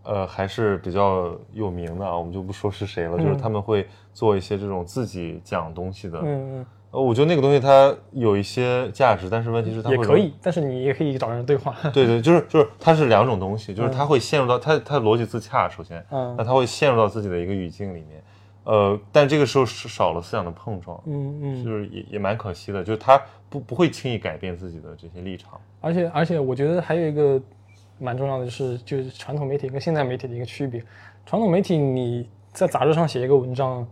S1: 呃，还是比较有名的啊，我们就不说是谁了，就是他们会做一些这种自己讲东西的，
S2: 嗯
S1: 呃，我觉得那个东西它有一些价值，但是问题是它
S2: 嗯，也可以，但是你也可以找人对话。
S1: 对对，就是就是它是两种东西，就是它会陷入到它它逻辑自洽，首先，
S2: 嗯
S1: 那它会陷入到自己的一个语境里面，呃，但这个时候是少了思想的碰撞，
S2: 嗯嗯。
S1: 就是也也蛮可惜的，就是他不不会轻易改变自己的这些立场，
S2: 而且而且，我觉得还有一个蛮重要的，就是就是传统媒体跟现代媒体的一个区别。传统媒体你在杂志上写一个文章，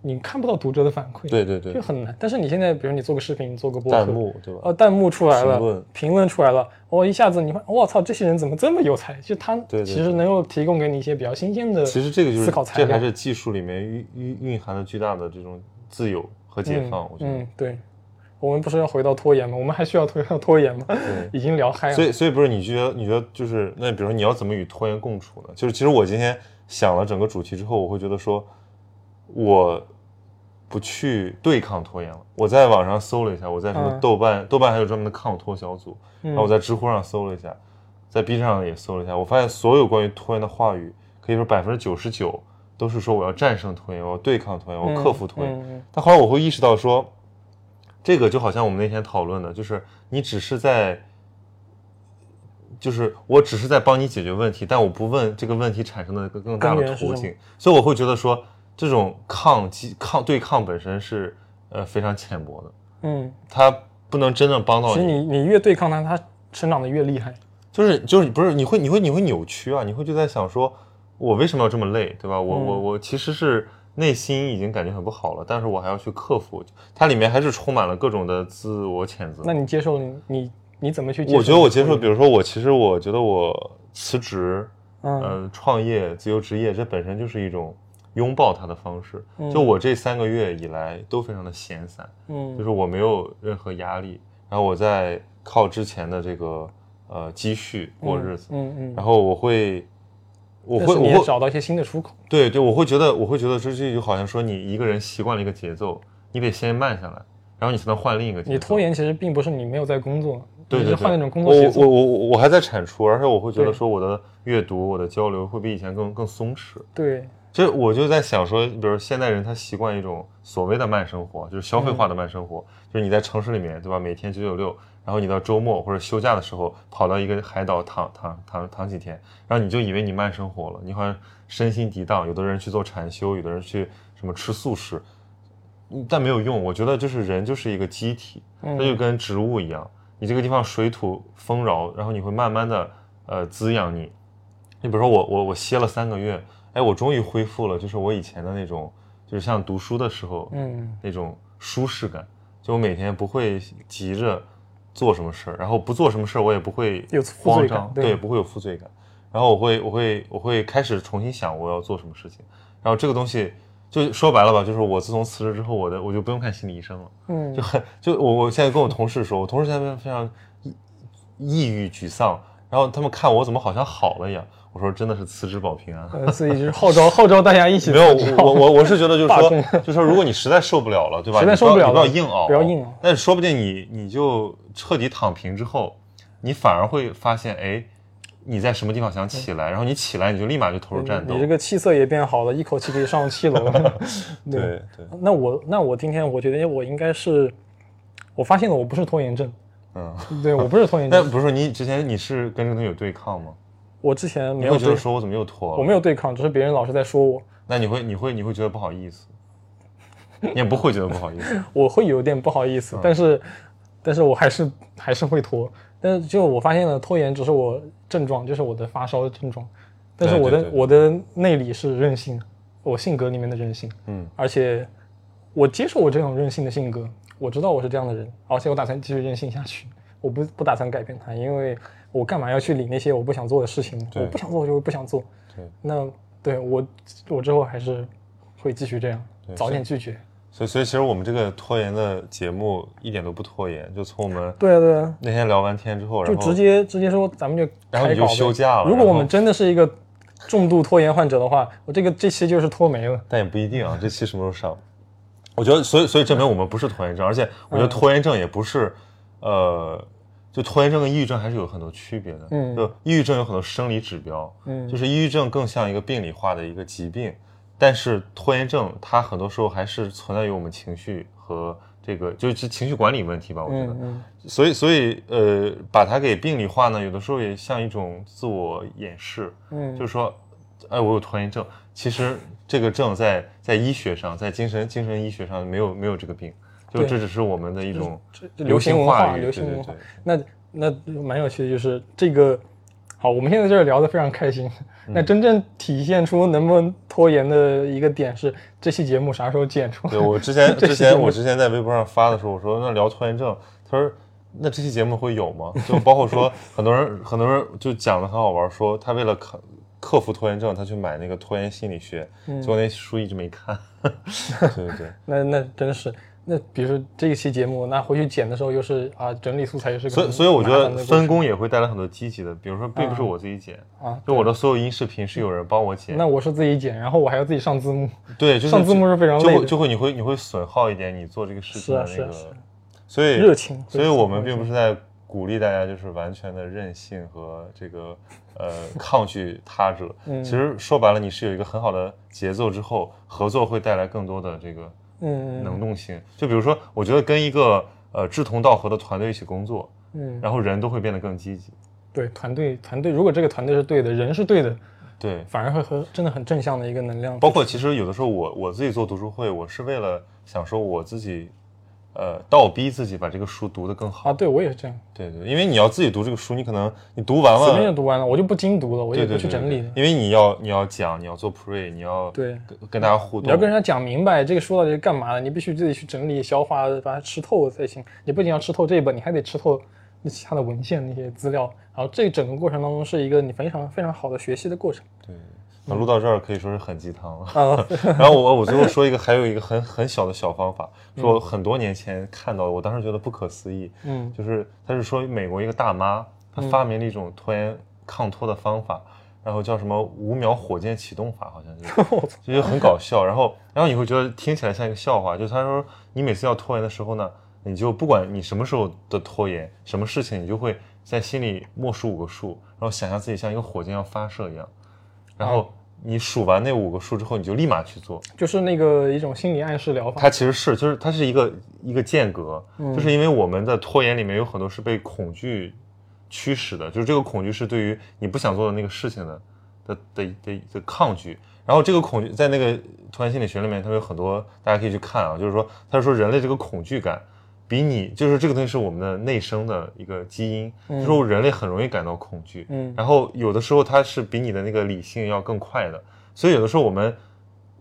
S2: 你看不到读者的反馈，
S1: 对对对
S2: 就，很难。但是你现在，比如你做个视频，你做个播客，
S1: 弹幕对吧？
S2: 呃，弹幕出来了，
S1: 评论
S2: 评论出来了，哦，一下子你看，我操，这些人怎么这么有才？就他其实能够提供给你一些比较新鲜的
S1: 其实这个就是
S2: 思考材
S1: 这还。是技术里面蕴蕴蕴含的巨大的这种自由和解放，我觉得。
S2: 嗯，对。我们不是要回到拖延吗？我们还需要回到拖延吗？已经聊嗨了。
S1: 所以，所以不是你觉得你觉得就是那，比如说你要怎么与拖延共处呢？就是其实我今天想了整个主题之后，我会觉得说，我不去对抗拖延了。我在网上搜了一下，我在什么
S2: 嗯
S1: 豆瓣，豆瓣还有专门的抗拖小组，
S2: 嗯
S1: 然后我在知乎上搜了一下，在 B 站上也搜了一下，我发现所有关于拖延的话语，可以说百分之九十九都是说我要战胜拖延，我要对抗拖延，我要克服拖延。
S2: 嗯嗯
S1: 但后来我会意识到说，这个就好像我们那天讨论的，就是你只是在，就是我只是在帮你解决问题，但我不问这个问题产生的更更大的途径，所以我会觉得说，这种抗击抗对抗本身是呃非常浅薄的，
S2: 嗯，
S1: 它不能真正帮到
S2: 其实
S1: 你，
S2: 你你越对抗它，它成长的越厉害。
S1: 就是就是不是你会你会你会扭曲啊，你会就在想说，我为什么要这么累，对吧？我、
S2: 嗯。
S1: 我我其实是内心已经感觉很不好了，但是我还要去克服，它里面还是充满了各种的自我谴责。
S2: 那你接受你你你怎么去接受？
S1: 我觉得我接受，比如说我其实我觉得我辞职，
S2: 嗯
S1: 呃，创业、自由职业，这本身就是一种拥抱它的方式。
S2: 嗯
S1: 就我这三个月以来都非常的闲散，
S2: 嗯
S1: 就是我没有任何压力，然后我在靠之前的这个呃积蓄过日子，
S2: 嗯嗯
S1: 然后我会我会我会
S2: 找到一些新的出口。
S1: 对对，我会觉得我会觉得这这就好像说你一个人习惯了一个节奏，你得先慢下来，然后你才能换另一个节奏。
S2: 你拖延其实并不是你没有在工作，
S1: 对对对，
S2: 你是换那种工作节奏。
S1: 我我我我还在产出，而且我会觉得说我的阅读、我的交流会比以前更更松弛。
S2: 对，
S1: 就我就在想说，比如现代人他习惯一种所谓的慢生活，就是消费化的慢生活，就是你在城市里面，对吧？每天九九六，然后你到周末或者休假的时候跑到一个海岛躺躺躺躺几天，然后你就以为你慢生活了，你好像身心涤荡。有的人去做禅修，有的人去什么吃素食，嗯但没有用。我觉得就是人就是一个机体，它就跟植物一样，你这个地方水土丰饶，然后你会慢慢的呃滋养你。你比如说我我我歇了三个月，哎，我终于恢复了，就是我以前的那种，就是像读书的时候，
S2: 嗯，
S1: 那种舒适感。就我每天不会急着做什么事儿，然后不做什么事儿我也不会慌张，
S2: 对。
S1: 对，不会有负罪感。然后我会我会我会开始重新想我要做什么事情，然后这个东西就说白了吧，就是我自从辞职之后，我的我就不用看心理医生了，
S2: 嗯。
S1: 就很就我我现在跟我同事说，我同事现在非常抑抑郁沮丧，然后他们看我怎么好像好了一样，我说真的是辞职保平安。
S2: 呃，所以就是号召 号召大家一起
S1: 没有，我我我是觉得就是说，就是说，如果你实在受不了了，对吧？
S2: 实在受不了了
S1: 不要硬熬，
S2: 不要硬熬
S1: 但是说不定你你就彻底躺平之后，你反而会发现，哎，你在什么地方想起来，然后你起来你就立马就投入战斗。
S2: 你这个气色也变好了，一口气可以上七楼了。
S1: 对对，
S2: 那我那我今天我觉得我应该是，我发现了我不是拖延症，
S1: 嗯。
S2: 对我不是拖延症，
S1: 但不是你之前你是跟这个东西有对抗吗？
S2: 我之前没
S1: 你
S2: 有
S1: 说我怎么又拖了？
S2: 我没有对抗，只是别人老是在说我，
S1: 那你会你会你会觉得不好意思，你也不会觉得不好意思。
S2: 我会有点不好意
S1: 嗯。
S2: 思，但是但是我还是还是会拖，但是就我发现了拖延只是我症状，就是我的发烧的症状，但是我的我的内里是任性，我性格里面的任性，
S1: 嗯，
S2: 而且我接受我这种任性的性格，我知道我是这样的人，而且我打算继续任性下去，我不不打算改变它，因为我干嘛要去理那些我不想做的事情呢？我不想做我就不想做，
S1: 对，
S2: 那对我我之后还是会继续这样，早点拒绝。
S1: 所以所以其实我们这个拖延的节目一点都不拖延，就从我们
S2: 对啊对啊，
S1: 那天聊完天之后，然后
S2: 就直接直接说咱们就
S1: 然后你就休假了
S2: 如果我们真的是一个重度拖延患者的话，我这个这期就是拖没了。
S1: 但也不一定啊，这期什么时候上？我觉得，所以所以证明我们不是拖延症，而且我觉得拖延症也不是，呃，就拖延症跟抑郁症还是有很多区别的。
S2: 嗯。
S1: 就抑郁症有很多生理指标，
S2: 嗯。
S1: 就是抑郁症更像一个病理化的一个疾病，但是拖延症它很多时候还是存在于我们情绪和这个就是情绪管理问题吧，我觉得。
S2: 嗯嗯。
S1: 所以，所以，呃，把它给病理化呢，有的时候也像一种自我掩饰，
S2: 嗯，
S1: 就是说，哎，我有拖延症，其实这个症在在医学上，在精神精神医学上没有没有这个病，就这只是我们的一种
S2: 流行文化，流行文化。那那蛮有趣的，就是这个。好，我们现在在这儿聊得非常开心。
S1: 嗯
S2: 那真正体现出能不能拖延的一个点是，这期节目啥时候剪出来？
S1: 对我之 前之前我之前在微博上发的时候，我说那聊拖延症，他说那这期节目会有吗？就包括说很多人很多人就讲的很好玩，说他为了克克服拖延症，他去买那个拖延心理学，
S2: 嗯
S1: 结果那书一直没看。对 对对。
S2: 那那真是，那比如说这一期节目，那回去剪的时候又是啊，整理素材又是个
S1: 所以，所以我觉得分工也会带来很多积极的，比如说，并不是我自己剪，
S2: 啊。
S1: 就我的所有音视频是有人帮我剪。
S2: 那我是自己剪，然后我还要自己上字幕，
S1: 对，就是
S2: 上字幕是非常
S1: 就
S2: 累的
S1: 会就会你会你会损耗一点你做这个视频的那个，所以
S2: 热情
S1: 所以我们并不是在鼓励大家就是完全的任性和这个呃抗拒他者。
S2: 嗯
S1: 其实说白了，你是有一个很好的节奏之后，合作会带来更多的这个
S2: 嗯
S1: 能动性。就比如说，我觉得跟一个呃志同道合的团队一起工作，
S2: 嗯，
S1: 然后人都会变得更积极。
S2: 对团队团队，如果这个团队是对的，人是对的，
S1: 对，
S2: 反而会和真的很正向的一个能量。
S1: 包括其实有的时候我我自己做读书会，我是为了想说我自己，呃，倒逼自己把这个书读得更好。
S2: 啊，对我也是这样，
S1: 对对，因为你要自己读这个书，你可能你读完
S2: 随便就
S1: 了，
S2: 读完了，我就不精读了，我也不去整理了。
S1: 因为你要你要讲，你要做 pre，你要
S2: 对
S1: 跟跟大家互动，
S2: 你要跟人家讲明白这个书到底是干嘛的，你必须自己去整理、消化，把它吃透才行。你不仅要吃透这一本，你还得吃透那其他的文献那些资料。然后这整个过程当中是一个你非常非常好的学习的过程。
S1: 对。那录到这儿可以说是很鸡汤了。
S2: 啊，
S1: 然后我我最后说一个，还有一个很很小的小方法，说很多年前看到的，我当时觉得不可思议，
S2: 嗯
S1: 就是他是说美国一个大妈，她发明了一种拖延抗脱的方法，然后叫什么五秒火箭启动法，好像是，就觉得很搞笑。然后，然后你会觉得听起来像一个笑话。就他说，你每次要拖延的时候呢，你就不管你什么时候的拖延，什么事情，你就会在心里默数五个数，然后想象自己像一个火箭要发射一样，然后你数完那五个数之后，你就立马去做。
S2: 就是那个一种心理暗示疗法。
S1: 它其实是，就是它是一个一个间隔，就是因为我们的拖延里面有很多是被恐惧驱使的，就是这个恐惧是对于你不想做的那个事情的的的的的抗拒。然后这个恐惧在那个拖延心理学里面，它有很多大家可以去看啊，就是说他说人类这个恐惧感比你就是这个东西是我们的内生的一个基因，就是说人类很容易感到恐惧，
S2: 嗯
S1: 然后有的时候它是比你的那个理性要更快的，所以有的时候我们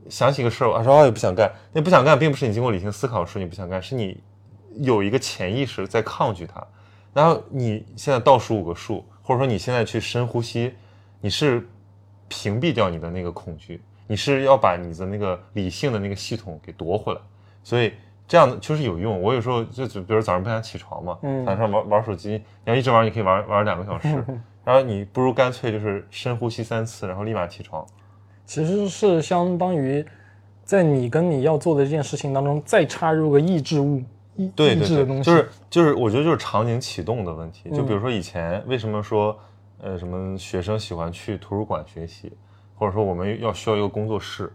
S1: 想起个事儿，我说啊也不想干，那不想干并不是你经过理性思考说你不想干，是你有一个潜意识在抗拒它。然后你现在倒数五个数，或者说你现在去深呼吸，你是屏蔽掉你的那个恐惧，你是要把你的那个理性的那个系统给夺回来。所以这样确实有用。我有时候就就比如早上不想起床嘛，
S2: 嗯
S1: 晚上玩玩手机，你要一直玩，你可以玩玩两个小时。然后你不如干脆就是深呼吸三次，然后立马起床。
S2: 其实是相当于在你跟你要做的这件事情当中再插入个抑制物、抑
S1: 对对对，
S2: 抑制的东西，
S1: 就是就是，我觉得就是场景启动的问题。就
S2: 嗯
S1: 比如说以前为什么说，呃，什么学生喜欢去图书馆学习，或者说我们要需要一个工作室，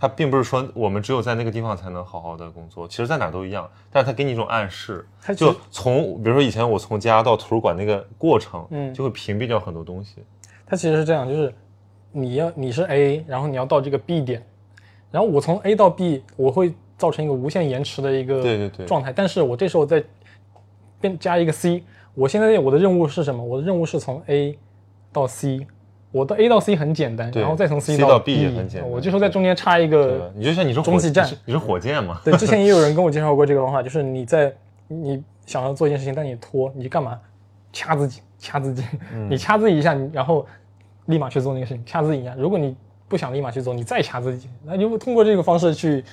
S1: 它并不是说我们只有在那个地方才能好好的工作，其实在哪都一样。但是它给你一种暗示，就
S2: 它其实
S1: 从比如说以前我从家到图书馆那个过程，
S2: 嗯
S1: 就会屏蔽掉很多东西。
S2: 它其实是这样，就是你要你是 A，然后你要到这个 B 点，然后我从 A 到 B，我会造成一个无限延迟的一个
S1: 对对对
S2: 状态，但是我这时候再变加一个 C，我现在我的任务是什么？我的任务是从 A 到 C。我的 A 到 C 很简单，然后再从
S1: C
S2: 到
S1: 到 B 也很简单
S2: 我就说在中间插一个？
S1: 你就像你是
S2: 继站
S1: 你是火箭嘛？
S2: 对，之前也有人跟我 介绍过这个方法，就是你在你想要做一件事情，但你拖，你干嘛？掐自己，掐自己，
S1: 嗯
S2: 你掐自己一下，你然后立马去做那个事情，掐自己一下。如果你不想立马去做，你再掐自己，那就会通过这个方式去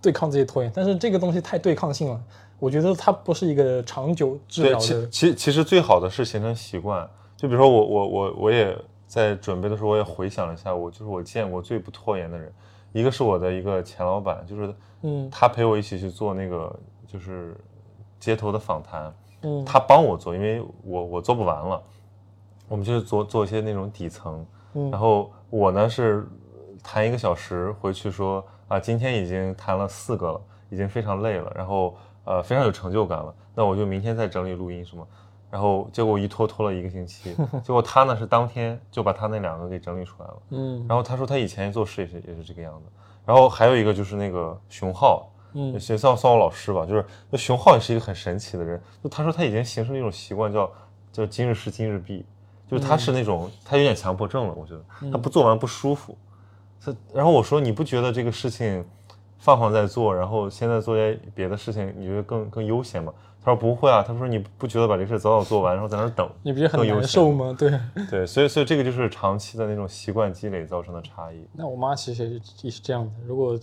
S2: 对抗自己拖延。但是这个东西太对抗性了，我觉得它不是一个长久治，疗的。
S1: 其其其实最好的是形成习惯。就比如说我我我我也在准备的时候，我也回想了一下，我就是我见过最不拖延的人，一个是我的一个前老板，就是
S2: 嗯
S1: 他陪我一起去做那个就是街头的访谈，
S2: 嗯。
S1: 他帮我做，因为我我做不完了，我们就是做做一些那种底层，
S2: 嗯。
S1: 然后我呢是谈一个小时回去说啊，今天已经谈了四个了，已经非常累了，然后呃非常有成就感了，那我就明天再整理录音什么，然后结果一拖拖了一个星期，结果他呢是当天就把他那两个给整理出来了，
S2: 嗯。
S1: 然后他说他以前做事也是也是这个样子，然后还有一个就是那个熊浩，
S2: 嗯
S1: 也算算我老师吧，就是那熊浩也是一个很神奇的人，就他说他已经形成了一种习惯，叫叫今日事今日毕，就是他是那种、他有点强迫症了，我觉得他不做完不舒服，他然后我说你不觉得这个事情放放再做，然后现在做些别的事情，你觉得更更悠闲吗？他说不会啊，他说你不觉得把这个事早早做完，然后在那儿等，
S2: 你不是很难受吗？对。
S1: 对，所以所以这个就是长期的那种习惯积累造成的差异。
S2: 那我妈其实也是也是这样的，如果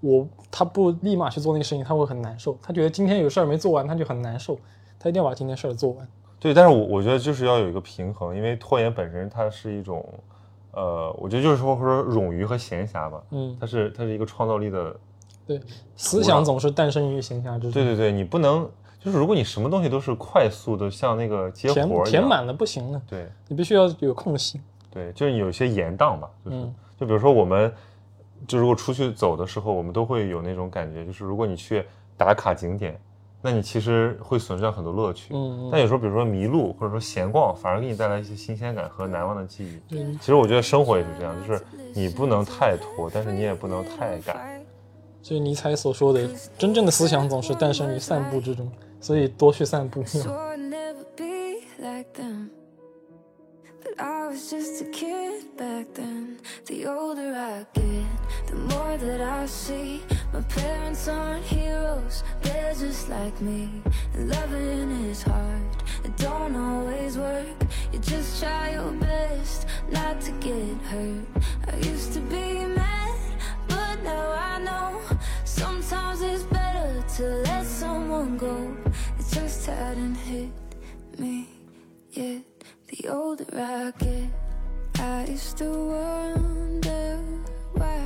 S2: 我她不立马去做那个事情，她会很难受。她觉得今天有事儿没做完，她就很难受，她一定要把今天事儿做完。
S1: 对，但是我我觉得就是要有一个平衡，因为拖延本身它是一种，呃，我觉得就是说说冗余和闲暇吧，
S2: 嗯，
S1: 它是它是一个创造力的，
S2: 对，思想总是诞生于闲暇之中。
S1: 对对对，你不能就是如果你什么东西都是快速的，像那个接活
S2: 填填，满了不行的，
S1: 对
S2: 你必须要有空隙。
S1: 对，就是有些延宕吧，就是、
S2: 嗯
S1: 就比如说我们就如果出去走的时候，我们都会有那种感觉，就是如果你去打卡景点，那你其实会损失掉很多乐趣，
S2: 嗯
S1: 但有时候比如说迷路或者说闲逛，反而给你带来一些新鲜感和难忘的记忆。
S2: 嗯，
S1: 其实我觉得生活也是这样，就是你不能太拖，但是你也不能太赶。
S2: 就是尼采所说的，真正的思想总是诞生于散步之中，所以多去散步。
S4: Swore I'd never be like them. But I was just a kid back then. The older I get, the more that I see. My parents aren't heroes, they're just like me. And loving is hard, it don't always work. You just try your best not to get hurt. I used to be mad, but now I know. Sometimes it's better to let someone go. hadn't hit me yet. The older I get, I used to wonder why,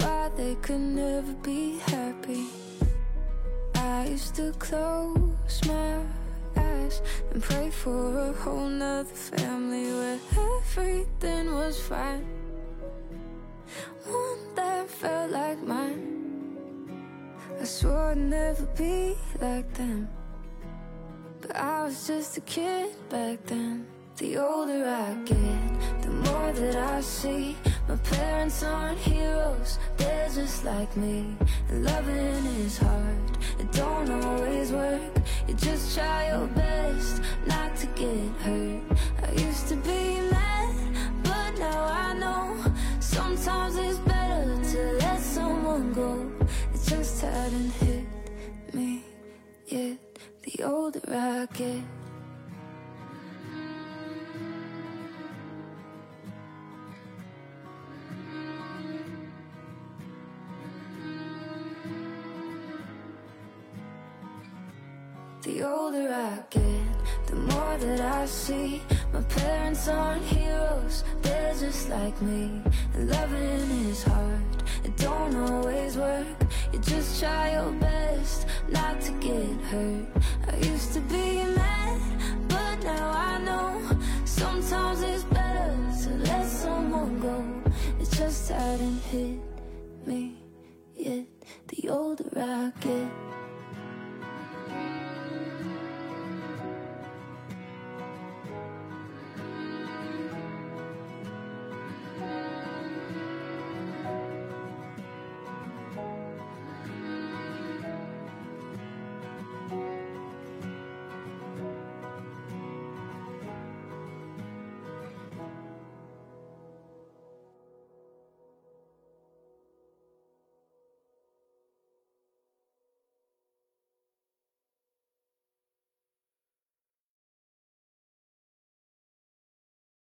S4: why they could never be happy. I used to close my eyes and pray for a whole nother family where everything was fine. One that felt like mine. I swore I'd never be like them. But I was just a kid back then. The older I get, the more that I see. My parents aren't heroes, they're just like me. And loving is hard, it don't always work. You just try your best not to get hurt. I used to be mad, but now I know. Sometimes it's better to let someone go. It just hadn't hit me yet. The older I get. The older I get, the more that I see. My parents aren't heroes, they're just like me. And loving is hard, it don't always work. You just try your best not to get hurt. I used to be mad, but now I know. Sometimes it's better to let someone go. It just hadn't hit me yet. The older I get.